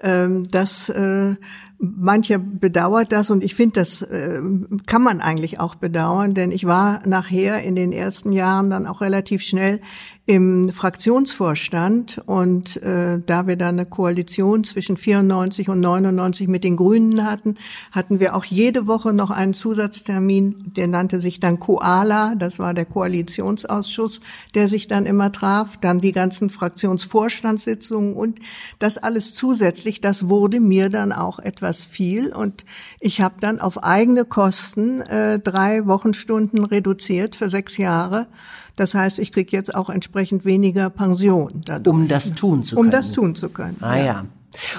ähm, das äh, mancher bedauert das und ich finde, das äh, kann man eigentlich auch bedauern, denn ich war nachher in den ersten Jahren dann auch relativ schnell im Fraktionsvorstand und äh, da wir dann eine Koalition zwischen 94 und 99 mit den Grünen hatten, hatten wir auch jede Woche noch einen Zusatztermin, der nannte sich dann Koala, das war der Koalitionsausschuss, der sich dann immer traf, dann die ganzen Fraktionsvorstandssitzungen und das alles zusätzlich, das wurde mir dann auch etwas etwas viel und ich habe dann auf eigene Kosten äh, drei Wochenstunden reduziert für sechs Jahre. Das heißt, ich kriege jetzt auch entsprechend weniger Pension. Dadurch. Um das tun zu können. Um das tun zu können. Ah ja. ja.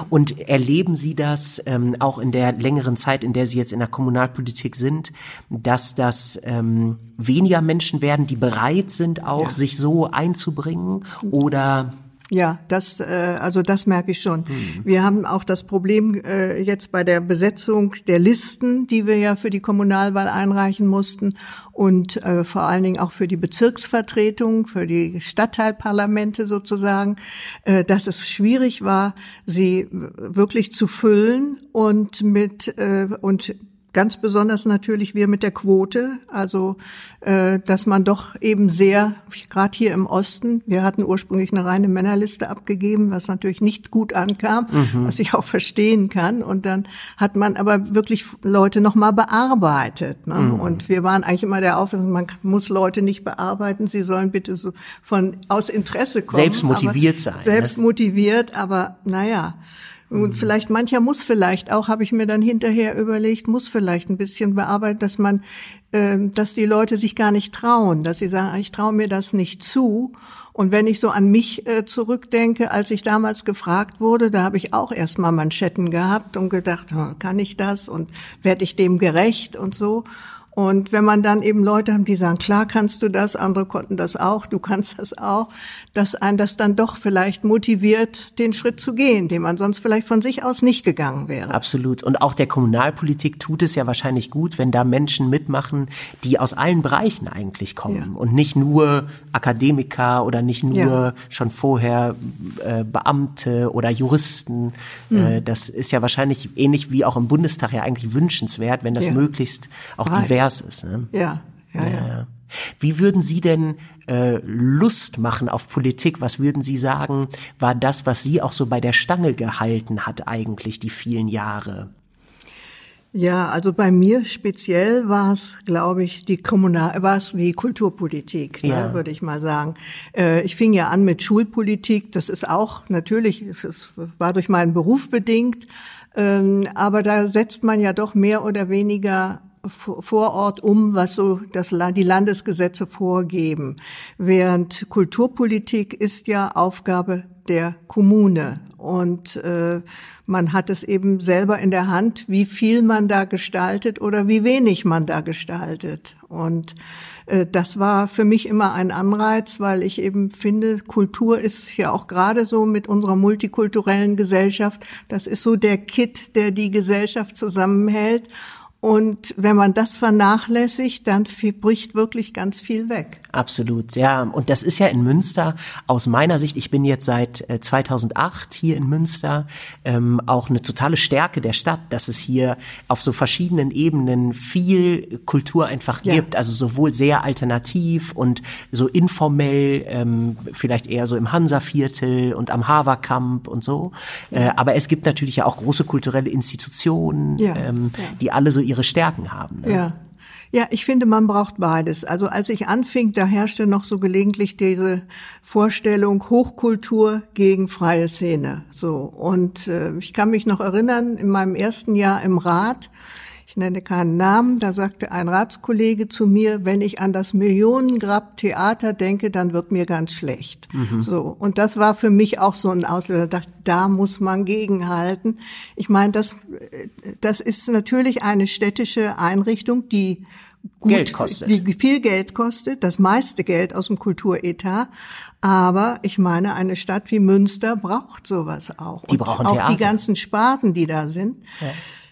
Und erleben Sie das ähm, auch in der längeren Zeit, in der Sie jetzt in der Kommunalpolitik sind, dass das ähm, weniger Menschen werden, die bereit sind, auch ja. sich so einzubringen? Oder ja, das, äh, also das merke ich schon. Mhm. Wir haben auch das Problem äh, jetzt bei der Besetzung der Listen, die wir ja für die Kommunalwahl einreichen mussten und äh, vor allen Dingen auch für die Bezirksvertretung, für die Stadtteilparlamente sozusagen, äh, dass es schwierig war, sie wirklich zu füllen und mit äh, und Ganz besonders natürlich wir mit der Quote, also äh, dass man doch eben sehr, gerade hier im Osten, wir hatten ursprünglich eine reine Männerliste abgegeben, was natürlich nicht gut ankam, mhm. was ich auch verstehen kann. Und dann hat man aber wirklich Leute nochmal bearbeitet. Ne? Mhm. Und wir waren eigentlich immer der Auffassung, man muss Leute nicht bearbeiten, sie sollen bitte so von aus Interesse kommen. Selbst motiviert sein. Selbst motiviert, aber naja. Und vielleicht mancher muss vielleicht auch, habe ich mir dann hinterher überlegt, muss vielleicht ein bisschen bearbeiten, dass man, äh, dass die Leute sich gar nicht trauen, dass sie sagen, ich traue mir das nicht zu. Und wenn ich so an mich äh, zurückdenke, als ich damals gefragt wurde, da habe ich auch erstmal Manschetten gehabt und gedacht, kann ich das und werde ich dem gerecht und so. Und wenn man dann eben Leute haben, die sagen, klar kannst du das, andere konnten das auch, du kannst das auch, dass ein das dann doch vielleicht motiviert, den Schritt zu gehen, den man sonst vielleicht von sich aus nicht gegangen wäre. Absolut. Und auch der Kommunalpolitik tut es ja wahrscheinlich gut, wenn da Menschen mitmachen, die aus allen Bereichen eigentlich kommen ja. und nicht nur Akademiker oder nicht nur ja. schon vorher äh, Beamte oder Juristen. Mhm. Äh, das ist ja wahrscheinlich ähnlich wie auch im Bundestag ja eigentlich wünschenswert, wenn das ja. möglichst auch divers divers ist. Ne? Ja, ja, ja. ja. Wie würden Sie denn äh, Lust machen auf Politik? Was würden Sie sagen, war das, was Sie auch so bei der Stange gehalten hat eigentlich die vielen Jahre? Ja, also bei mir speziell war es, glaube ich, die Kommunal, war es die Kulturpolitik, ne, ja. würde ich mal sagen. Äh, ich fing ja an mit Schulpolitik. Das ist auch natürlich, es ist, war durch meinen Beruf bedingt, ähm, aber da setzt man ja doch mehr oder weniger vor Ort um, was so das, die Landesgesetze vorgeben. Während Kulturpolitik ist ja Aufgabe der Kommune. Und äh, man hat es eben selber in der Hand, wie viel man da gestaltet oder wie wenig man da gestaltet. Und äh, das war für mich immer ein Anreiz, weil ich eben finde, Kultur ist ja auch gerade so mit unserer multikulturellen Gesellschaft, das ist so der Kit, der die Gesellschaft zusammenhält. Und wenn man das vernachlässigt, dann bricht wirklich ganz viel weg. Absolut, ja. Und das ist ja in Münster aus meiner Sicht, ich bin jetzt seit 2008 äh, hier in Münster, ähm, auch eine totale Stärke der Stadt, dass es hier auf so verschiedenen Ebenen viel Kultur einfach ja. gibt. Also sowohl sehr alternativ und so informell, ähm, vielleicht eher so im Hansaviertel und am Haverkamp und so. Ja. Äh, aber es gibt natürlich ja auch große kulturelle Institutionen, ja. Ähm, die alle so ihre Stärken haben. Ne? Ja. Ja, ich finde, man braucht beides. Also als ich anfing, da herrschte noch so gelegentlich diese Vorstellung Hochkultur gegen freie Szene. So und äh, ich kann mich noch erinnern, in meinem ersten Jahr im Rat ich nenne keinen Namen, da sagte ein Ratskollege zu mir, wenn ich an das Millionengrab Theater denke, dann wird mir ganz schlecht. Mhm. So. Und das war für mich auch so ein Auslöser. Ich dachte, da muss man gegenhalten. Ich meine, das, das ist natürlich eine städtische Einrichtung, die Gut, Geld kostet. Die viel Geld kostet, das meiste Geld aus dem Kulturetat. Aber ich meine, eine Stadt wie Münster braucht sowas auch. Die brauchen Und Theater. auch die ganzen Sparten, die da sind. Ja.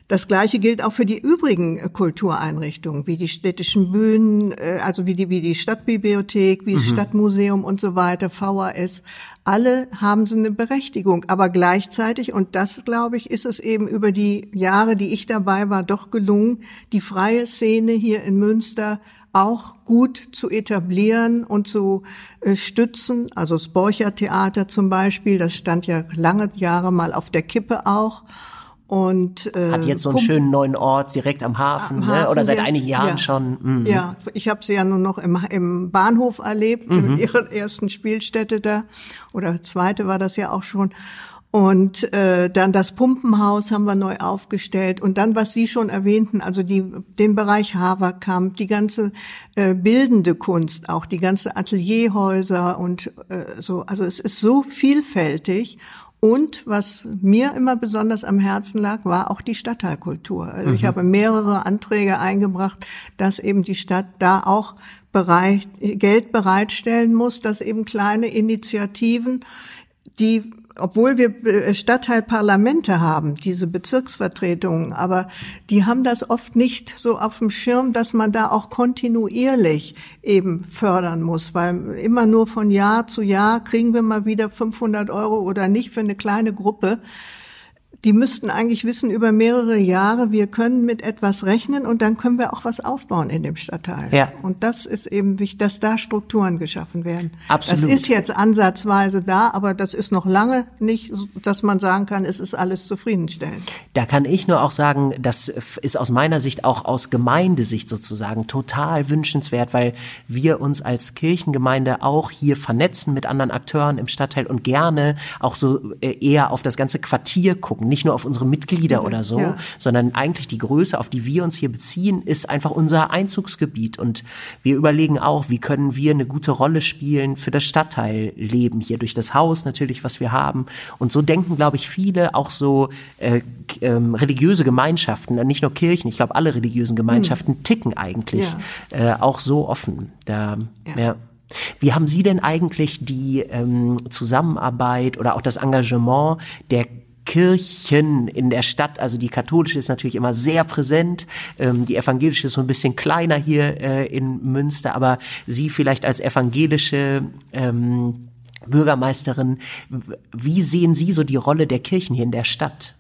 Das Gleiche gilt auch für die übrigen äh, Kultureinrichtungen, wie die städtischen Bühnen, äh, also wie die, wie die Stadtbibliothek, wie mhm. das Stadtmuseum und so weiter, VHS. Alle haben sie eine Berechtigung. Aber gleichzeitig, und das glaube ich, ist es eben über die Jahre, die ich dabei war, doch gelungen, die freie Szene hier in Münster auch gut zu etablieren und zu äh, stützen. Also das Borcher Theater zum Beispiel, das stand ja lange Jahre mal auf der Kippe auch. Und, äh, Hat jetzt so einen Pump schönen neuen Ort direkt am Hafen, am ne? oder seit jetzt, einigen Jahren ja. schon. Mhm. Ja, ich habe sie ja nur noch im, im Bahnhof erlebt, mhm. in ihrer ersten Spielstätte da. Oder zweite war das ja auch schon. Und äh, dann das Pumpenhaus haben wir neu aufgestellt. Und dann, was Sie schon erwähnten, also die, den Bereich Haverkamp, die ganze äh, bildende Kunst, auch die ganze Atelierhäuser und äh, so. Also es ist so vielfältig. Und was mir immer besonders am Herzen lag, war auch die Stadtteilkultur. Also mhm. ich habe mehrere Anträge eingebracht, dass eben die Stadt da auch bereit, Geld bereitstellen muss, dass eben kleine Initiativen, die obwohl wir äh, Stadtteilparlamente haben, diese Bezirksvertretungen, aber die haben das oft nicht so auf dem Schirm, dass man da auch kontinuierlich eben fördern muss, weil immer nur von Jahr zu Jahr kriegen wir mal wieder 500 Euro oder nicht für eine kleine Gruppe die müssten eigentlich wissen über mehrere Jahre, wir können mit etwas rechnen und dann können wir auch was aufbauen in dem Stadtteil. Ja. Und das ist eben wichtig, dass da Strukturen geschaffen werden. Absolut. Das ist jetzt ansatzweise da, aber das ist noch lange nicht, dass man sagen kann, es ist alles zufriedenstellend. Da kann ich nur auch sagen, das ist aus meiner Sicht auch aus Gemeindesicht sozusagen total wünschenswert, weil wir uns als Kirchengemeinde auch hier vernetzen mit anderen Akteuren im Stadtteil und gerne auch so äh, eher auf das ganze Quartier gucken nicht nur auf unsere Mitglieder oder so, ja. sondern eigentlich die Größe, auf die wir uns hier beziehen, ist einfach unser Einzugsgebiet. Und wir überlegen auch, wie können wir eine gute Rolle spielen für das Stadtteilleben hier durch das Haus natürlich, was wir haben. Und so denken, glaube ich, viele auch so äh, ähm, religiöse Gemeinschaften, nicht nur Kirchen, ich glaube, alle religiösen Gemeinschaften hm. ticken eigentlich ja. äh, auch so offen. Da, ja. ja. Wie haben Sie denn eigentlich die ähm, Zusammenarbeit oder auch das Engagement der Kirchen in der Stadt, also die katholische ist natürlich immer sehr präsent, ähm, die evangelische ist so ein bisschen kleiner hier äh, in Münster, aber Sie vielleicht als evangelische ähm, Bürgermeisterin, wie sehen Sie so die Rolle der Kirchen hier in der Stadt?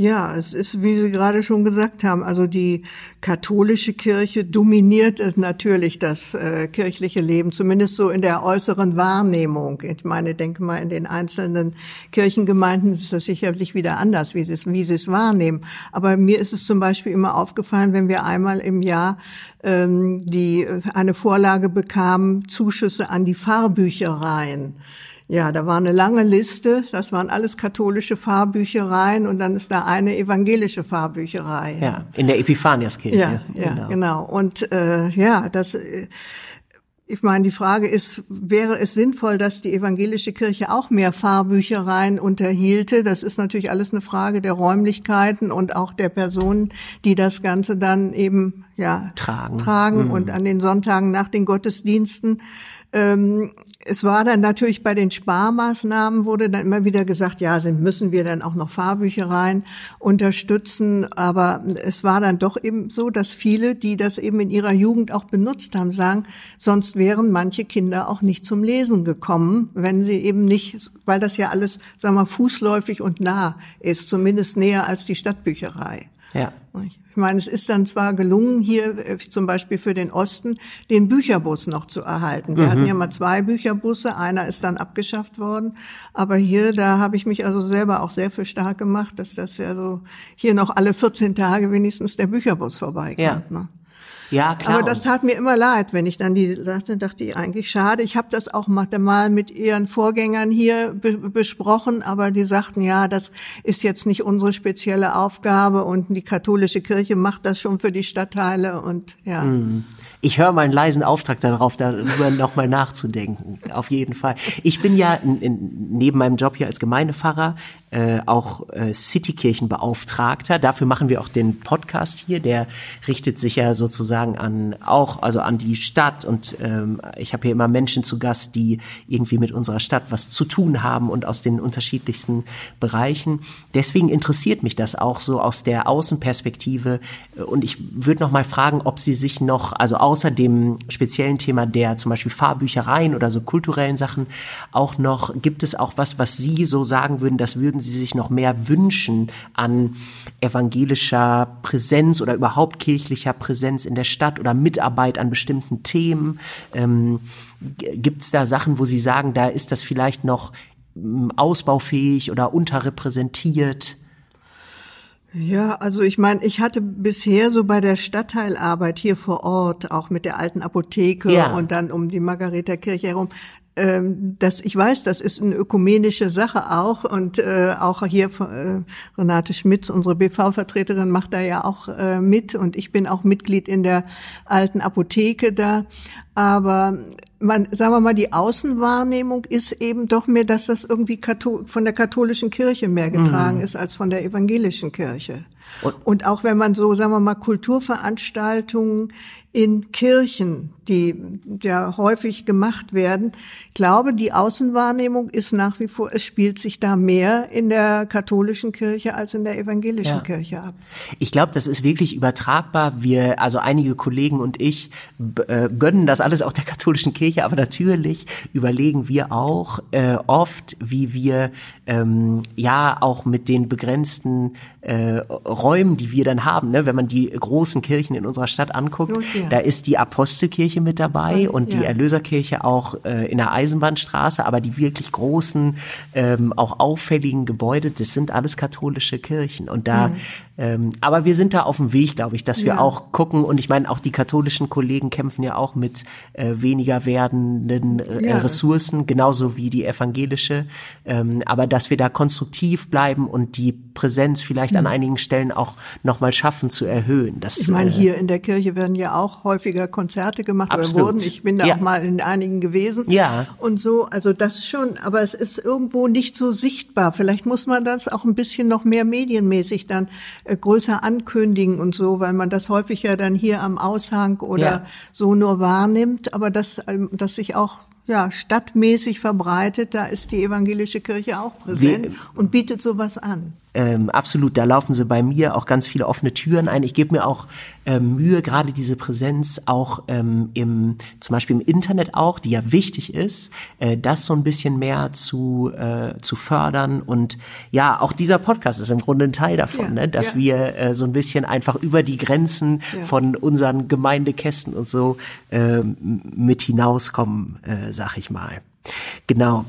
Ja, es ist, wie Sie gerade schon gesagt haben, also die katholische Kirche dominiert es natürlich das äh, kirchliche Leben, zumindest so in der äußeren Wahrnehmung. Ich meine, denke mal, in den einzelnen Kirchengemeinden ist das sicherlich wieder anders, wie sie es, wie sie es wahrnehmen. Aber mir ist es zum Beispiel immer aufgefallen, wenn wir einmal im Jahr ähm, die eine Vorlage bekamen, Zuschüsse an die Pfarrbüchereien. Ja, da war eine lange Liste. Das waren alles katholische Pfarrbüchereien und dann ist da eine evangelische Pfarrbücherei. Ja, in der Epiphaniaskirche. Ja, ja, genau. genau. Und äh, ja, das. Äh, ich meine, die Frage ist, wäre es sinnvoll, dass die evangelische Kirche auch mehr Pfarrbüchereien unterhielte? Das ist natürlich alles eine Frage der Räumlichkeiten und auch der Personen, die das Ganze dann eben ja tragen, tragen mhm. und an den Sonntagen nach den Gottesdiensten ähm, es war dann natürlich bei den Sparmaßnahmen wurde dann immer wieder gesagt, ja, müssen wir dann auch noch Fahrbüchereien unterstützen. Aber es war dann doch eben so, dass viele, die das eben in ihrer Jugend auch benutzt haben, sagen, sonst wären manche Kinder auch nicht zum Lesen gekommen, wenn sie eben nicht, weil das ja alles, sagen wir, fußläufig und nah ist, zumindest näher als die Stadtbücherei. Ja. Ich meine, es ist dann zwar gelungen, hier äh, zum Beispiel für den Osten den Bücherbus noch zu erhalten. Wir mhm. hatten ja mal zwei Bücherbusse, einer ist dann abgeschafft worden. Aber hier, da habe ich mich also selber auch sehr für stark gemacht, dass das ja so hier noch alle 14 Tage wenigstens der Bücherbus vorbeikommt. Ja. Ne? Ja, klar. Aber das tat mir immer leid, wenn ich dann die sagte, dachte ich eigentlich schade. Ich habe das auch mal mit ihren Vorgängern hier be besprochen, aber die sagten, ja, das ist jetzt nicht unsere spezielle Aufgabe und die katholische Kirche macht das schon für die Stadtteile und ja. Mhm ich höre mal einen leisen Auftrag darauf, darüber nochmal nachzudenken. Auf jeden Fall. Ich bin ja neben meinem Job hier als Gemeindepfarrer äh, auch äh, Citykirchenbeauftragter. Dafür machen wir auch den Podcast hier. Der richtet sich ja sozusagen an auch also an die Stadt und ähm, ich habe hier immer Menschen zu Gast, die irgendwie mit unserer Stadt was zu tun haben und aus den unterschiedlichsten Bereichen. Deswegen interessiert mich das auch so aus der Außenperspektive und ich würde noch mal fragen, ob Sie sich noch also außer dem speziellen Thema der zum Beispiel Fahrbüchereien oder so kulturellen Sachen auch noch, gibt es auch was, was Sie so sagen würden, das würden Sie sich noch mehr wünschen an evangelischer Präsenz oder überhaupt kirchlicher Präsenz in der Stadt oder Mitarbeit an bestimmten Themen? Ähm, gibt es da Sachen, wo Sie sagen, da ist das vielleicht noch mm, ausbaufähig oder unterrepräsentiert? Ja, also ich meine, ich hatte bisher so bei der Stadtteilarbeit hier vor Ort, auch mit der alten Apotheke ja. und dann um die Margareterkirche herum, das, ich weiß, das ist eine ökumenische Sache auch und äh, auch hier äh, Renate Schmitz, unsere BV-Vertreterin, macht da ja auch äh, mit und ich bin auch Mitglied in der alten Apotheke da. Aber man, sagen wir mal, die Außenwahrnehmung ist eben doch mehr, dass das irgendwie von der katholischen Kirche mehr getragen mhm. ist als von der evangelischen Kirche. Und, und, auch wenn man so, sagen wir mal, Kulturveranstaltungen in Kirchen, die ja häufig gemacht werden. Glaube, die Außenwahrnehmung ist nach wie vor, es spielt sich da mehr in der katholischen Kirche als in der evangelischen ja. Kirche ab. Ich glaube, das ist wirklich übertragbar. Wir, also einige Kollegen und ich äh, gönnen das alles auch der katholischen Kirche, aber natürlich überlegen wir auch äh, oft, wie wir ähm, ja auch mit den begrenzten äh, Räumen, die wir dann haben, ne, wenn man die großen Kirchen in unserer Stadt anguckt, okay. da ist die Apostelkirche mit dabei ja, und die Erlöserkirche auch äh, in der Eisenbahnstraße, aber die wirklich großen, ähm, auch auffälligen Gebäude, das sind alles katholische Kirchen und da, mhm. Ähm, aber wir sind da auf dem Weg, glaube ich, dass wir ja. auch gucken und ich meine auch die katholischen Kollegen kämpfen ja auch mit äh, weniger werdenden äh, Ressourcen, genauso wie die evangelische, ähm, aber dass wir da konstruktiv bleiben und die Präsenz vielleicht an hm. einigen Stellen auch nochmal schaffen zu erhöhen. Das, ich meine, äh, hier in der Kirche werden ja auch häufiger Konzerte gemacht absolut. oder wurden. Ich bin da ja. auch mal in einigen gewesen. Ja. Und so, also das schon, aber es ist irgendwo nicht so sichtbar. Vielleicht muss man das auch ein bisschen noch mehr medienmäßig dann größer ankündigen und so, weil man das häufig ja dann hier am Aushang oder ja. so nur wahrnimmt, aber dass, ähm, dass sich auch ja, stadtmäßig verbreitet, da ist die evangelische Kirche auch präsent Wir, und bietet sowas an. Ähm, absolut, da laufen sie bei mir auch ganz viele offene Türen ein. Ich gebe mir auch ähm, Mühe, gerade diese Präsenz auch ähm, im, zum Beispiel im Internet auch, die ja wichtig ist, äh, das so ein bisschen mehr zu, äh, zu fördern. Und ja, auch dieser Podcast ist im Grunde ein Teil davon, ja, ne? dass ja. wir äh, so ein bisschen einfach über die Grenzen ja. von unseren Gemeindekästen und so äh, mit hinauskommen, äh, sag ich mal. Genau.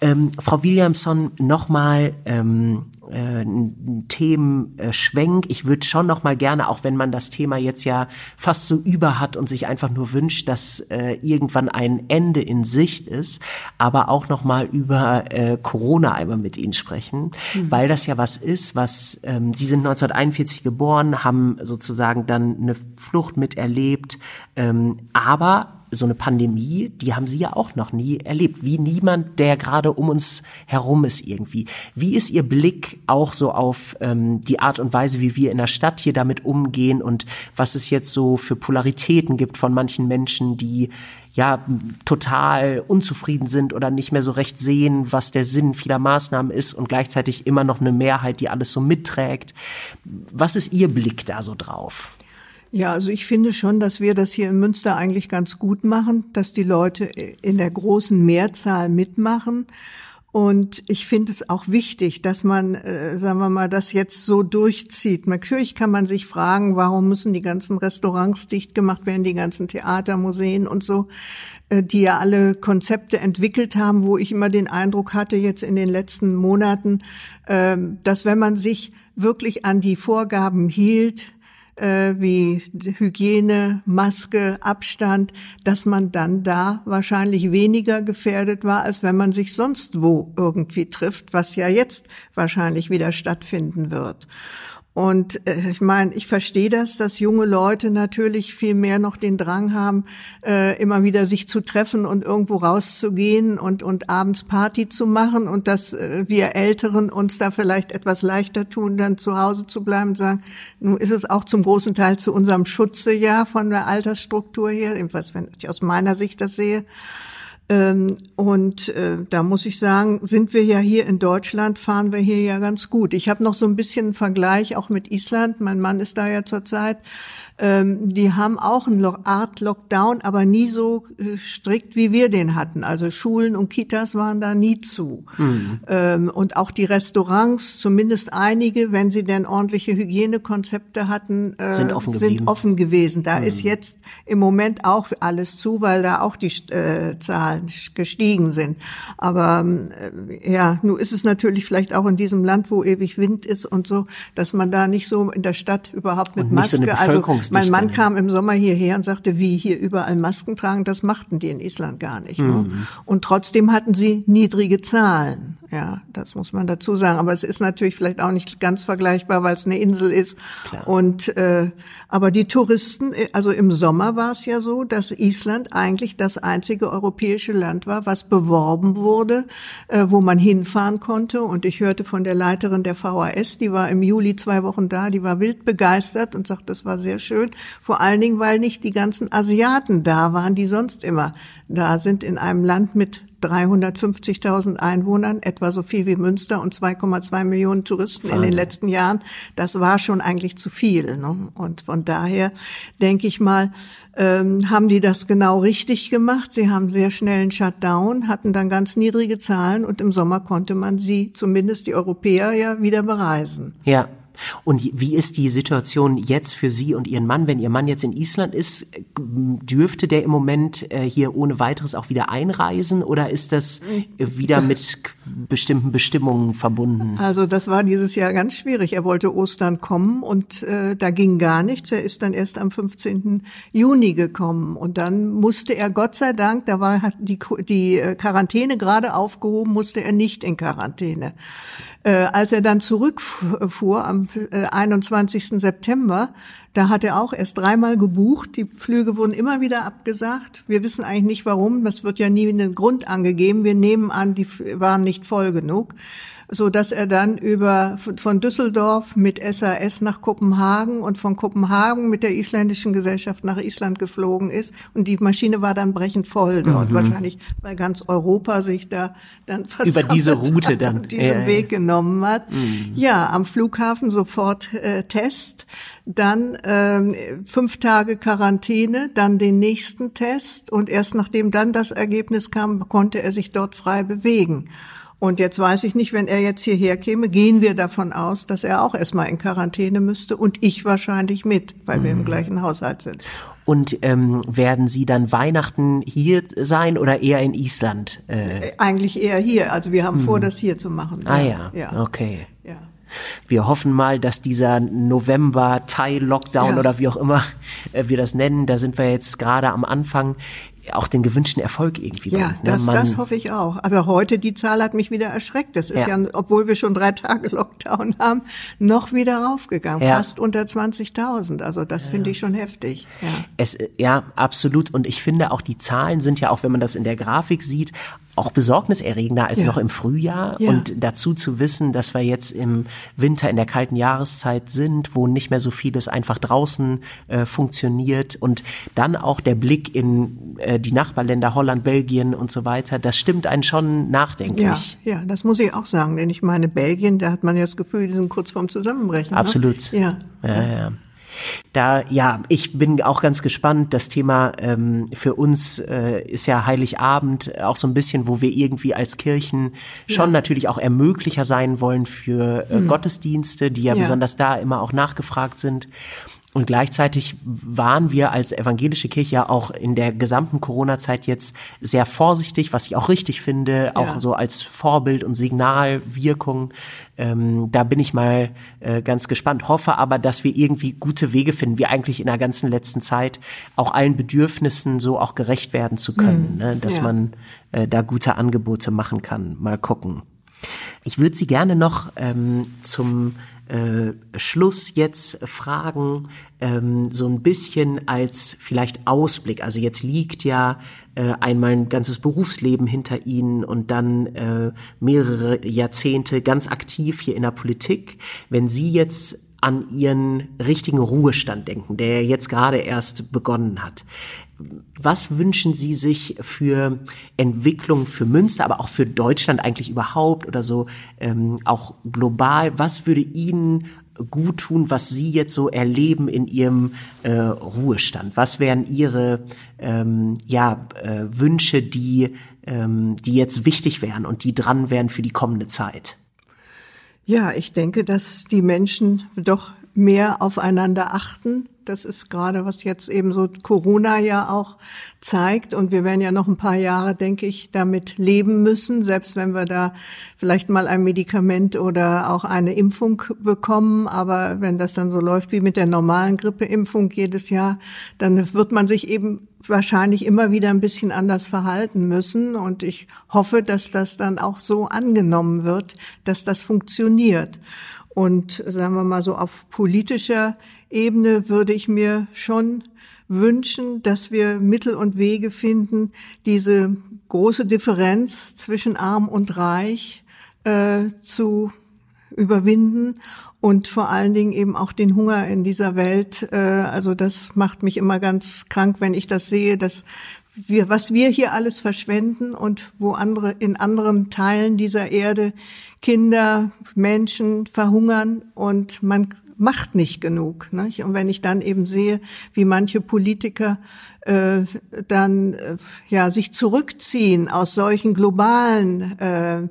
Ähm, Frau Williamson, nochmal ähm, äh, ein Themenschwenk. Ich würde schon noch mal gerne, auch wenn man das Thema jetzt ja fast so über hat und sich einfach nur wünscht, dass äh, irgendwann ein Ende in Sicht ist, aber auch noch mal über äh, Corona einmal mit Ihnen sprechen, mhm. weil das ja was ist, was ähm, Sie sind 1941 geboren, haben sozusagen dann eine Flucht miterlebt, ähm, aber so eine Pandemie, die haben Sie ja auch noch nie erlebt, wie niemand, der gerade um uns herum ist irgendwie. Wie ist Ihr Blick auch so auf ähm, die Art und Weise, wie wir in der Stadt hier damit umgehen und was es jetzt so für Polaritäten gibt von manchen Menschen, die ja total unzufrieden sind oder nicht mehr so recht sehen, was der Sinn vieler Maßnahmen ist und gleichzeitig immer noch eine Mehrheit, die alles so mitträgt. Was ist Ihr Blick da so drauf? Ja, also ich finde schon, dass wir das hier in Münster eigentlich ganz gut machen, dass die Leute in der großen Mehrzahl mitmachen. Und ich finde es auch wichtig, dass man, äh, sagen wir mal, das jetzt so durchzieht. Natürlich kann man sich fragen, warum müssen die ganzen Restaurants dicht gemacht werden, die ganzen Theater, Museen und so, äh, die ja alle Konzepte entwickelt haben, wo ich immer den Eindruck hatte, jetzt in den letzten Monaten, äh, dass wenn man sich wirklich an die Vorgaben hielt, äh, wie Hygiene, Maske, Abstand, dass man dann da wahrscheinlich weniger gefährdet war, als wenn man sich sonst wo irgendwie trifft, was ja jetzt wahrscheinlich wieder stattfinden wird. Und äh, ich meine, ich verstehe das, dass junge Leute natürlich viel mehr noch den Drang haben, äh, immer wieder sich zu treffen und irgendwo rauszugehen und, und abends Party zu machen und dass äh, wir Älteren uns da vielleicht etwas leichter tun, dann zu Hause zu bleiben und sagen, nun ist es auch zum großen Teil zu unserem Schutze ja von der Altersstruktur her, jedenfalls wenn ich aus meiner Sicht das sehe. Ähm, und äh, da muss ich sagen, sind wir ja hier in Deutschland, fahren wir hier ja ganz gut. Ich habe noch so ein bisschen einen Vergleich auch mit Island. Mein Mann ist da ja zurzeit. Ähm, die haben auch eine Art Lockdown, aber nie so äh, strikt, wie wir den hatten. Also Schulen und Kitas waren da nie zu. Mhm. Ähm, und auch die Restaurants, zumindest einige, wenn sie denn ordentliche Hygienekonzepte hatten, äh, sind, offen, sind offen gewesen. Da mhm. ist jetzt im Moment auch alles zu, weil da auch die äh, Zahlen gestiegen sind. Aber äh, ja, nun ist es natürlich vielleicht auch in diesem Land, wo ewig Wind ist und so, dass man da nicht so in der Stadt überhaupt mit Maske, so also mein Mann kam im Sommer hierher und sagte, wie hier überall Masken tragen, das machten die in Island gar nicht. Ne? Mhm. Ne? Und trotzdem hatten sie niedrige Zahlen. Ja, das muss man dazu sagen. Aber es ist natürlich vielleicht auch nicht ganz vergleichbar, weil es eine Insel ist. Klar. Und äh, aber die Touristen, äh, also im Sommer war es ja so, dass Island eigentlich das einzige europäische Land war, was beworben wurde, äh, wo man hinfahren konnte. Und ich hörte von der Leiterin der VHS, die war im Juli zwei Wochen da, die war wild begeistert und sagt, das war sehr schön. Vor allen Dingen, weil nicht die ganzen Asiaten da waren, die sonst immer da sind in einem Land mit 350.000 Einwohnern, etwa so viel wie Münster und 2,2 Millionen Touristen Wahnsinn. in den letzten Jahren. Das war schon eigentlich zu viel. Ne? Und von daher denke ich mal, ähm, haben die das genau richtig gemacht. Sie haben sehr schnell einen Shutdown, hatten dann ganz niedrige Zahlen und im Sommer konnte man sie, zumindest die Europäer, ja wieder bereisen. Ja, und wie ist die Situation jetzt für Sie und Ihren Mann, wenn Ihr Mann jetzt in Island ist? Dürfte der im Moment äh, hier ohne weiteres auch wieder einreisen oder ist das wieder mit bestimmten Bestimmungen verbunden? Also das war dieses Jahr ganz schwierig. Er wollte Ostern kommen und äh, da ging gar nichts. Er ist dann erst am 15. Juni gekommen und dann musste er Gott sei Dank, da war die, die äh, Quarantäne gerade aufgehoben, musste er nicht in Quarantäne. Äh, als er dann zurückfuhr am 21. Äh, September, da hat er auch erst dreimal gebucht. Die Flüge wurden immer wieder abgesagt. Wir wissen eigentlich nicht warum. Das wird ja nie in den Grund angegeben. Wir nehmen an, die waren nicht voll genug so dass er dann über von Düsseldorf mit SAS nach Kopenhagen und von Kopenhagen mit der isländischen Gesellschaft nach Island geflogen ist und die Maschine war dann brechend voll dort, mhm. wahrscheinlich weil ganz Europa sich da dann über diese Route dann und diesen ja, Weg ja. genommen hat. Mhm. Ja, am Flughafen sofort äh, Test, dann ähm, fünf Tage Quarantäne, dann den nächsten Test und erst nachdem dann das Ergebnis kam, konnte er sich dort frei bewegen. Und jetzt weiß ich nicht, wenn er jetzt hierher käme, gehen wir davon aus, dass er auch erstmal in Quarantäne müsste und ich wahrscheinlich mit, weil mhm. wir im mhm. gleichen Haushalt sind. Und ähm, werden Sie dann Weihnachten hier sein oder eher in Island? Äh? äh eigentlich eher hier. Also wir haben mhm. vor, das hier zu machen. Ah ja, ja. okay. Ja. Wir hoffen mal, dass dieser November-Thai-Lockdown ja. oder wie auch immer äh, wir das nennen, da sind wir jetzt gerade am Anfang, auch den gewünschten Erfolg irgendwie Ja, bringt, ne? das, das hoffe ich auch. Aber heute, die Zahl hat mich wieder erschreckt. Das ist ja, ja obwohl wir schon drei Tage Lockdown haben, noch wieder raufgegangen. Ja. Fast unter 20.000. Also das ja. finde ich schon heftig. Ja. Es, ja, absolut. Und ich finde auch die Zahlen sind ja auch, wenn man das in der Grafik sieht, auch besorgniserregender als ja. noch im Frühjahr. Ja. Und dazu zu wissen, dass wir jetzt im Winter in der kalten Jahreszeit sind, wo nicht mehr so vieles einfach draußen äh, funktioniert und dann auch der Blick in äh, die Nachbarländer Holland, Belgien und so weiter, das stimmt einen schon nachdenklich. Ja, ja, das muss ich auch sagen, denn ich meine Belgien, da hat man ja das Gefühl, die sind kurz vorm Zusammenbrechen. Ne? Absolut. Ne? Ja. ja. ja. Da, ja, ich bin auch ganz gespannt. Das Thema ähm, für uns äh, ist ja Heiligabend auch so ein bisschen, wo wir irgendwie als Kirchen ja. schon natürlich auch Ermöglicher sein wollen für äh, hm. Gottesdienste, die ja, ja besonders da immer auch nachgefragt sind. Und gleichzeitig waren wir als evangelische Kirche ja auch in der gesamten Corona-Zeit jetzt sehr vorsichtig, was ich auch richtig finde, auch ja. so als Vorbild und Signalwirkung. Ähm, da bin ich mal äh, ganz gespannt, hoffe aber, dass wir irgendwie gute Wege finden, wie eigentlich in der ganzen letzten Zeit auch allen Bedürfnissen so auch gerecht werden zu können, mhm. ne? dass ja. man äh, da gute Angebote machen kann. Mal gucken. Ich würde Sie gerne noch ähm, zum äh, Schluss jetzt fragen, ähm, so ein bisschen als vielleicht Ausblick. Also jetzt liegt ja äh, einmal ein ganzes Berufsleben hinter Ihnen und dann äh, mehrere Jahrzehnte ganz aktiv hier in der Politik. Wenn Sie jetzt an Ihren richtigen Ruhestand denken, der jetzt gerade erst begonnen hat was wünschen Sie sich für Entwicklung für Münster, aber auch für Deutschland eigentlich überhaupt oder so, ähm, auch global? Was würde Ihnen gut tun, was Sie jetzt so erleben in Ihrem äh, Ruhestand? Was wären Ihre ähm, ja, äh, Wünsche, die, ähm, die jetzt wichtig wären und die dran wären für die kommende Zeit? Ja, ich denke, dass die Menschen doch mehr aufeinander achten. Das ist gerade, was jetzt eben so Corona ja auch zeigt. Und wir werden ja noch ein paar Jahre, denke ich, damit leben müssen, selbst wenn wir da vielleicht mal ein Medikament oder auch eine Impfung bekommen. Aber wenn das dann so läuft wie mit der normalen Grippeimpfung jedes Jahr, dann wird man sich eben wahrscheinlich immer wieder ein bisschen anders verhalten müssen. Und ich hoffe, dass das dann auch so angenommen wird, dass das funktioniert. Und sagen wir mal so auf politischer Ebene würde ich mir schon wünschen, dass wir Mittel und Wege finden, diese große Differenz zwischen arm und reich äh, zu überwinden und vor allen Dingen eben auch den Hunger in dieser Welt. Äh, also das macht mich immer ganz krank, wenn ich das sehe, dass wir, was wir hier alles verschwenden und wo andere in anderen Teilen dieser Erde Kinder, Menschen verhungern und man macht nicht genug. Nicht? Und wenn ich dann eben sehe, wie manche Politiker äh, dann äh, ja sich zurückziehen aus solchen globalen äh,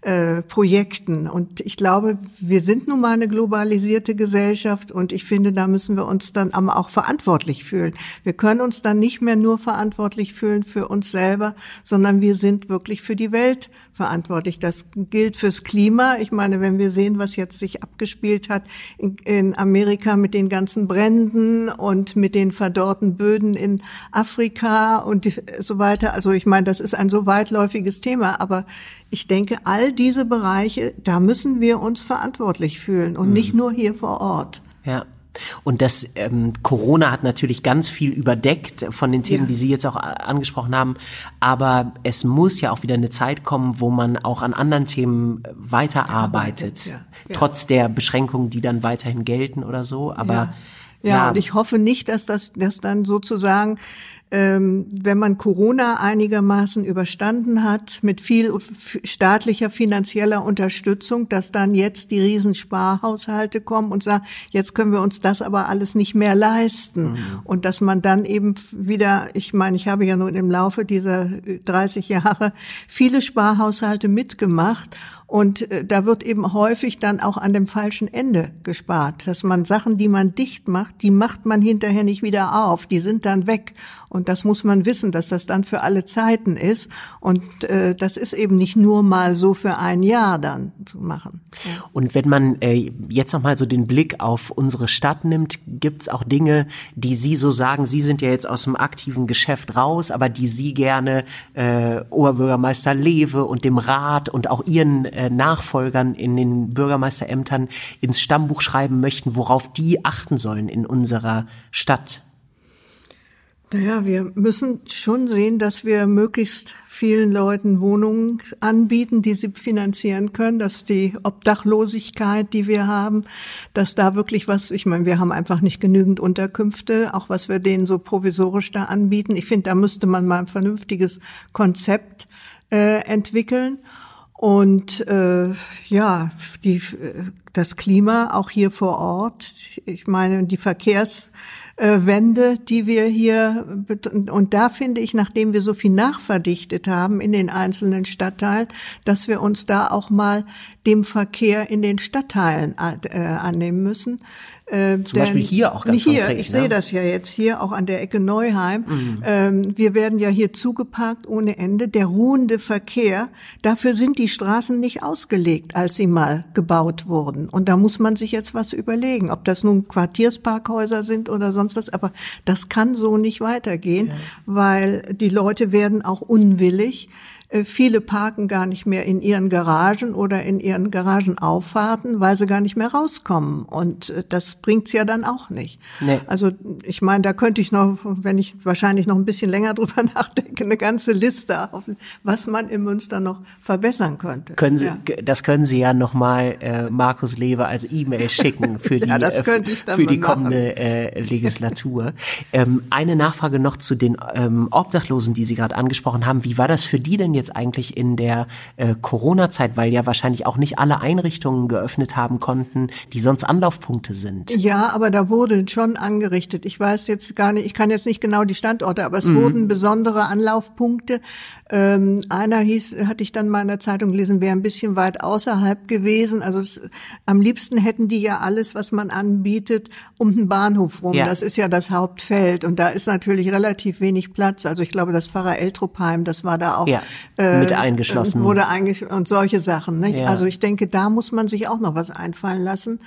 äh, Projekten. Und ich glaube, wir sind nun mal eine globalisierte Gesellschaft und ich finde, da müssen wir uns dann aber auch verantwortlich fühlen. Wir können uns dann nicht mehr nur verantwortlich fühlen für uns selber, sondern wir sind wirklich für die Welt verantwortlich. Das gilt fürs Klima. Ich meine, wenn wir sehen, was jetzt sich abgespielt hat in, in Amerika mit den ganzen Bränden und mit den verdorrten Böden in Afrika und so weiter. Also ich meine, das ist ein so weitläufiges Thema, aber ich denke, all diese Bereiche, da müssen wir uns verantwortlich fühlen und mhm. nicht nur hier vor Ort. Ja. Und das ähm, Corona hat natürlich ganz viel überdeckt von den Themen, ja. die Sie jetzt auch angesprochen haben. Aber es muss ja auch wieder eine Zeit kommen, wo man auch an anderen Themen weiterarbeitet, ja, ja. trotz der Beschränkungen, die dann weiterhin gelten oder so. Aber ja, ja, und ich hoffe nicht, dass das, dass dann sozusagen wenn man Corona einigermaßen überstanden hat, mit viel staatlicher finanzieller Unterstützung, dass dann jetzt die Riesensparhaushalte kommen und sagen, jetzt können wir uns das aber alles nicht mehr leisten. Mhm. Und dass man dann eben wieder, ich meine, ich habe ja nun im Laufe dieser 30 Jahre viele Sparhaushalte mitgemacht und äh, da wird eben häufig dann auch an dem falschen Ende gespart, dass man Sachen, die man dicht macht, die macht man hinterher nicht wieder auf, die sind dann weg. Und das muss man wissen, dass das dann für alle Zeiten ist. Und äh, das ist eben nicht nur mal so für ein Jahr dann zu machen. Und wenn man äh, jetzt nochmal so den Blick auf unsere Stadt nimmt, gibt's auch Dinge, die Sie so sagen, Sie sind ja jetzt aus dem aktiven Geschäft raus, aber die Sie gerne äh, Oberbürgermeister Lewe und dem Rat und auch Ihren äh, Nachfolgern in den Bürgermeisterämtern ins Stammbuch schreiben möchten, worauf die achten sollen in unserer Stadt? Naja, wir müssen schon sehen, dass wir möglichst vielen Leuten Wohnungen anbieten, die sie finanzieren können, dass die Obdachlosigkeit, die wir haben, dass da wirklich was, ich meine, wir haben einfach nicht genügend Unterkünfte, auch was wir denen so provisorisch da anbieten. Ich finde, da müsste man mal ein vernünftiges Konzept äh, entwickeln. Und äh, ja, die, das Klima auch hier vor Ort, ich meine, die Verkehrswende, die wir hier, und da finde ich, nachdem wir so viel nachverdichtet haben in den einzelnen Stadtteilen, dass wir uns da auch mal dem Verkehr in den Stadtteilen äh, annehmen müssen. Äh, Zum Beispiel hier auch ganz hier, konkret. Ich ne? sehe das ja jetzt hier auch an der Ecke Neuheim. Mhm. Ähm, wir werden ja hier zugeparkt ohne Ende. Der ruhende Verkehr, dafür sind die Straßen nicht ausgelegt, als sie mal gebaut wurden. Und da muss man sich jetzt was überlegen, ob das nun Quartiersparkhäuser sind oder sonst was. Aber das kann so nicht weitergehen, ja. weil die Leute werden auch unwillig. Äh, viele parken gar nicht mehr in ihren Garagen oder in ihren Garagenauffahrten, weil sie gar nicht mehr rauskommen. Und äh, das bringt's ja dann auch nicht. Nee. Also ich meine, da könnte ich noch, wenn ich wahrscheinlich noch ein bisschen länger drüber nachdenke, eine ganze Liste auf, was man in Münster noch verbessern könnte. Können Sie, ja. Das können Sie ja nochmal äh, Markus Lewe als E-Mail schicken für die, ja, äh, für die kommende äh, Legislatur. ähm, eine Nachfrage noch zu den ähm, Obdachlosen, die Sie gerade angesprochen haben. Wie war das für die denn jetzt eigentlich in der äh, Corona-Zeit, weil ja wahrscheinlich auch nicht alle Einrichtungen geöffnet haben konnten, die sonst Anlaufpunkte sind. Ja, aber da wurde schon angerichtet. Ich weiß jetzt gar nicht, ich kann jetzt nicht genau die Standorte, aber es mhm. wurden besondere Anlaufpunkte. Ähm, einer hieß, hatte ich dann mal in der Zeitung gelesen, wäre ein bisschen weit außerhalb gewesen. Also es, am liebsten hätten die ja alles, was man anbietet, um den Bahnhof rum. Ja. Das ist ja das Hauptfeld und da ist natürlich relativ wenig Platz. Also ich glaube, das Pfarrer Eltropheim, das war da auch ja, äh, mit eingeschlossen. Wurde eingeschlossen und solche Sachen. Nicht? Ja. Also ich denke, da muss man sich auch noch was einfallen lassen.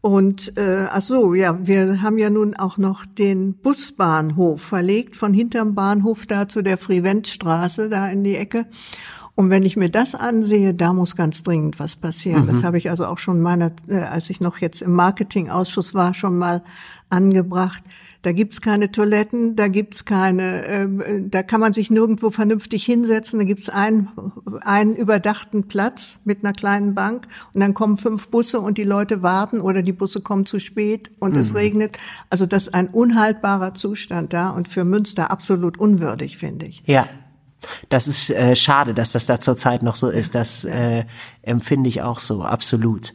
Und äh, ach so, ja, wir haben ja nun auch noch den Busbahnhof verlegt von hinterm Bahnhof da zu der Friventstraße da in die Ecke. Und wenn ich mir das ansehe, da muss ganz dringend was passieren. Mhm. Das habe ich also auch schon meiner, äh, als ich noch jetzt im Marketingausschuss war, schon mal angebracht. Da gibt's keine Toiletten, da gibt's keine, äh, da kann man sich nirgendwo vernünftig hinsetzen. Da gibt's einen, einen überdachten Platz mit einer kleinen Bank und dann kommen fünf Busse und die Leute warten oder die Busse kommen zu spät und mhm. es regnet. Also das ist ein unhaltbarer Zustand da und für Münster absolut unwürdig, finde ich. Ja. Das ist äh, schade, dass das da zurzeit noch so ist. Das äh, empfinde ich auch so, absolut.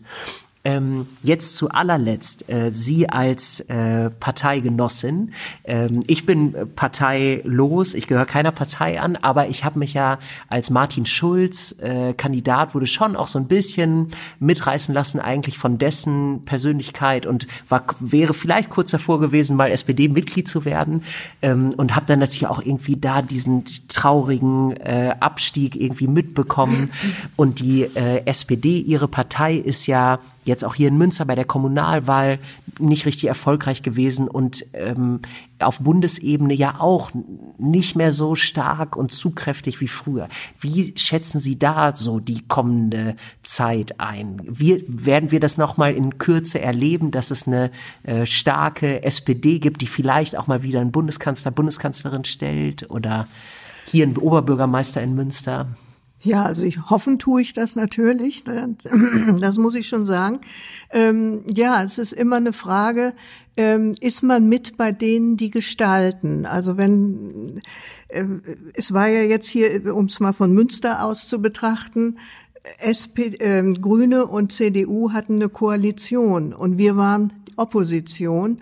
Ähm, jetzt zu allerletzt, äh, Sie als äh, Parteigenossin. Ähm, ich bin parteilos, ich gehöre keiner Partei an, aber ich habe mich ja als Martin Schulz äh, Kandidat, wurde schon auch so ein bisschen mitreißen lassen eigentlich von dessen Persönlichkeit und war, wäre vielleicht kurz davor gewesen, mal SPD-Mitglied zu werden ähm, und habe dann natürlich auch irgendwie da diesen traurigen äh, Abstieg irgendwie mitbekommen und die äh, SPD, ihre Partei ist ja jetzt auch hier in Münster bei der Kommunalwahl nicht richtig erfolgreich gewesen und ähm, auf Bundesebene ja auch nicht mehr so stark und zugkräftig wie früher. Wie schätzen Sie da so die kommende Zeit ein? Wie, werden wir das nochmal in Kürze erleben, dass es eine äh, starke SPD gibt, die vielleicht auch mal wieder einen Bundeskanzler, Bundeskanzlerin stellt oder hier einen Oberbürgermeister in Münster? Ja, also ich hoffen tue ich das natürlich. Das muss ich schon sagen. Ähm, ja, es ist immer eine Frage, ähm, ist man mit bei denen, die gestalten? Also wenn, äh, es war ja jetzt hier, um es mal von Münster aus zu betrachten, SP, äh, Grüne und CDU hatten eine Koalition und wir waren Opposition.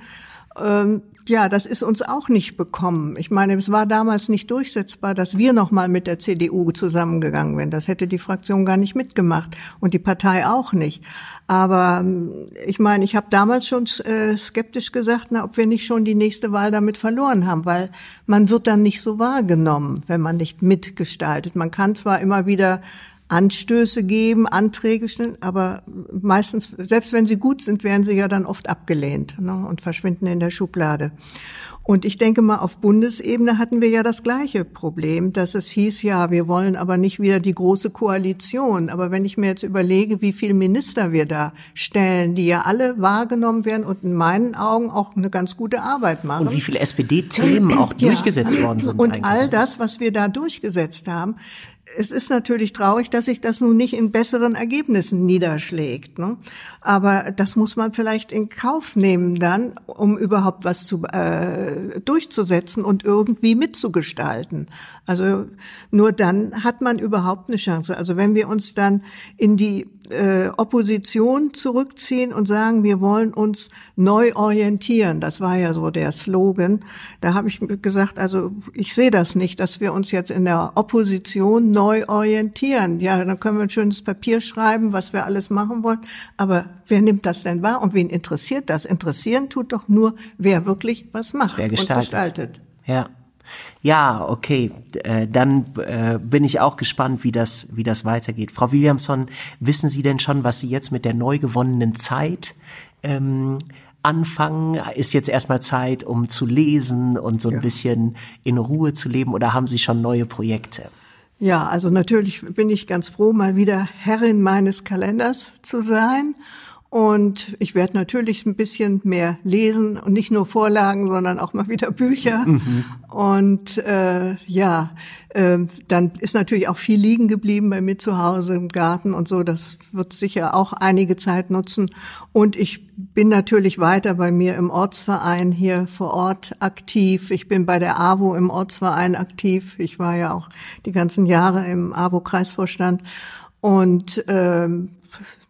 Ähm, ja, das ist uns auch nicht bekommen. Ich meine, es war damals nicht durchsetzbar, dass wir noch mal mit der CDU zusammengegangen wären. Das hätte die Fraktion gar nicht mitgemacht und die Partei auch nicht. Aber ähm, ich meine, ich habe damals schon äh, skeptisch gesagt, na, ob wir nicht schon die nächste Wahl damit verloren haben, weil man wird dann nicht so wahrgenommen, wenn man nicht mitgestaltet. Man kann zwar immer wieder Anstöße geben, Anträge stellen, aber meistens, selbst wenn sie gut sind, werden sie ja dann oft abgelehnt ne, und verschwinden in der Schublade. Und ich denke mal, auf Bundesebene hatten wir ja das gleiche Problem, dass es hieß, ja, wir wollen aber nicht wieder die große Koalition. Aber wenn ich mir jetzt überlege, wie viele Minister wir da stellen, die ja alle wahrgenommen werden und in meinen Augen auch eine ganz gute Arbeit machen. Und wie viele SPD-Themen auch durchgesetzt worden sind. Und all das, was wir da durchgesetzt haben, es ist natürlich traurig, dass sich das nun nicht in besseren Ergebnissen niederschlägt. Ne? Aber das muss man vielleicht in Kauf nehmen dann, um überhaupt was zu, äh, durchzusetzen und irgendwie mitzugestalten. Also nur dann hat man überhaupt eine Chance. Also wenn wir uns dann in die äh, Opposition zurückziehen und sagen, wir wollen uns neu orientieren. Das war ja so der Slogan. Da habe ich gesagt, also ich sehe das nicht, dass wir uns jetzt in der Opposition neu orientieren. Ja, dann können wir ein schönes Papier schreiben, was wir alles machen wollen. Aber wer nimmt das denn wahr und wen interessiert das? Interessieren tut doch nur, wer wirklich was macht wer gestaltet. und gestaltet. Ja. Ja, okay. Äh, dann äh, bin ich auch gespannt, wie das, wie das weitergeht. Frau Williamson, wissen Sie denn schon, was Sie jetzt mit der neu gewonnenen Zeit ähm, anfangen? Ist jetzt erstmal Zeit, um zu lesen und so ein ja. bisschen in Ruhe zu leben oder haben Sie schon neue Projekte? Ja, also natürlich bin ich ganz froh, mal wieder Herrin meines Kalenders zu sein Und ich werde natürlich ein bisschen mehr lesen und nicht nur Vorlagen, sondern auch mal wieder Bücher. Mhm. Und äh, ja, äh, dann ist natürlich auch viel liegen geblieben bei mir zu Hause im Garten und so. Das wird sicher auch einige Zeit nutzen. Und ich bin natürlich weiter bei mir im Ortsverein hier vor Ort aktiv. Ich bin bei der AWO im Ortsverein aktiv. Ich war ja auch die ganzen Jahre im AWO-Kreisvorstand. Und ähm,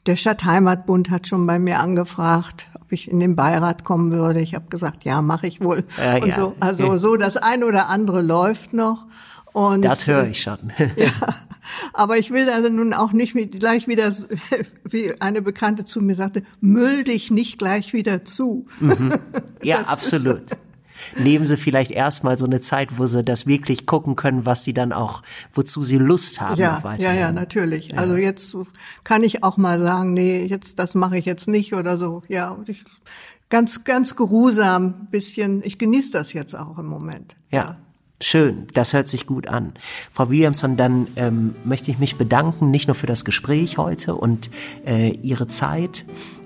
der Stadtheimatbund hat schon bei mir angefragt, ob ich in den Beirat kommen würde. Ich habe gesagt, ja, mache ich wohl. Ja, und ja. so, also so das ein oder andere läuft noch. Und, das höre ich schon. ja, aber ich will also nun auch nicht mit, gleich wieder, wie eine Bekannte zu mir sagte, müll dich nicht gleich wieder zu. Mhm. Ja, das absolut. Ist, nehmen sie vielleicht erstmal so eine Zeit, wo sie das wirklich gucken können, was sie dann auch, wozu sie Lust haben. Ja, ja, ja, natürlich. Ja. Also jetzt kann ich auch mal sagen, nee, jetzt das mache ich jetzt nicht oder so. Ja, ich, ganz, ganz geruhsam, bisschen. Ich genieße das jetzt auch im Moment. ja. ja. Schön, das hört sich gut an. Frau Williamson, dann ähm, möchte ich mich bedanken, nicht nur für das Gespräch heute und äh, Ihre Zeit,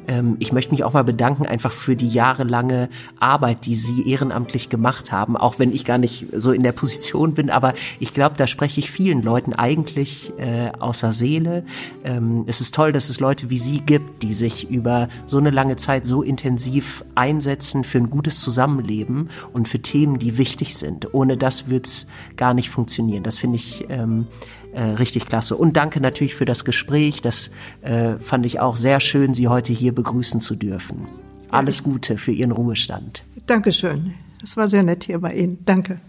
ähm, ich möchte mich auch mal bedanken einfach für die jahrelange Arbeit, die Sie ehrenamtlich gemacht haben, auch wenn ich gar nicht so in der Position bin, aber ich glaube, da spreche ich vielen Leuten eigentlich äh, außer Seele. Ähm, es ist toll, dass es Leute wie Sie gibt, die sich über so eine lange Zeit so intensiv einsetzen für ein gutes Zusammenleben und für Themen, die wichtig sind. Ohne das wird es gar nicht funktionieren. Das finde ich ähm, äh, richtig klasse. Und danke natürlich für das Gespräch. Das äh, fand ich auch sehr schön, Sie heute hier begrüßen zu dürfen. Alles Gute für Ihren Ruhestand. Dankeschön. Es war sehr nett hier bei Ihnen. Danke.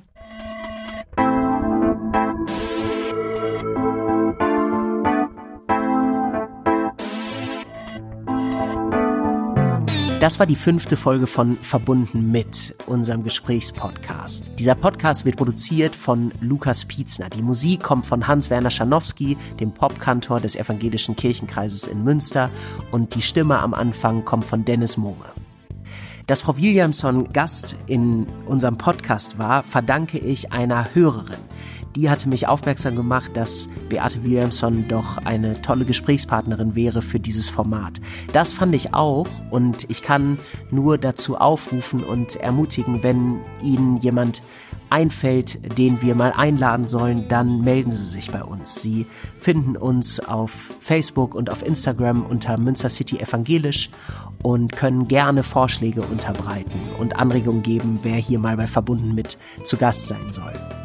Das war die fünfte Folge von Verbunden mit unserem Gesprächspodcast. Dieser Podcast wird produziert von Lukas Pietzner. Die Musik kommt von Hans-Werner Schanowski, dem Popkantor des Evangelischen Kirchenkreises in Münster und die Stimme am Anfang kommt von Dennis Mohme. Dass Frau Williamson Gast in unserem Podcast war, verdanke ich einer Hörerin die hatte mich aufmerksam gemacht, dass Beate Williamson doch eine tolle Gesprächspartnerin wäre für dieses Format. Das fand ich auch und ich kann nur dazu aufrufen und ermutigen, wenn Ihnen jemand einfällt, den wir mal einladen sollen, dann melden Sie sich bei uns. Sie finden uns auf Facebook und auf Instagram unter Münster City Evangelisch und können gerne Vorschläge unterbreiten und Anregungen geben, wer hier mal bei Verbunden mit zu Gast sein soll.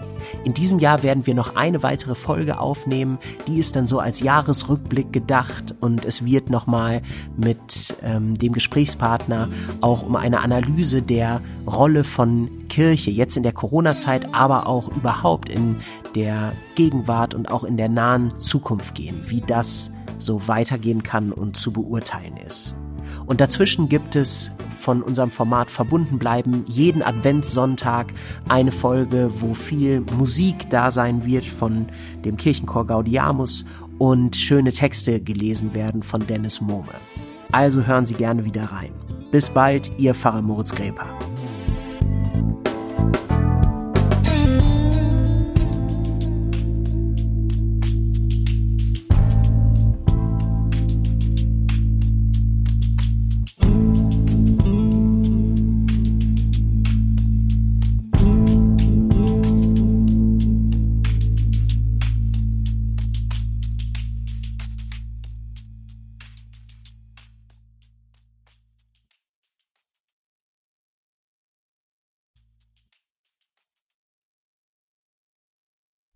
In diesem Jahr werden wir noch eine weitere Folge aufnehmen. Die ist dann so als Jahresrückblick gedacht und es wird nochmal mit ähm, dem Gesprächspartner auch um eine Analyse der Rolle von Kirche jetzt in der Corona-Zeit, aber auch überhaupt in der Gegenwart und auch in der nahen Zukunft gehen, wie das so weitergehen kann und zu beurteilen ist. Und dazwischen gibt es von unserem Format verbunden bleiben jeden Adventssonntag eine Folge, wo viel Musik da sein wird von dem Kirchenchor Gaudiamus und schöne Texte gelesen werden von Dennis Mohme. Also hören Sie gerne wieder rein. Bis bald, Ihr Pfarrer Moritz Greper.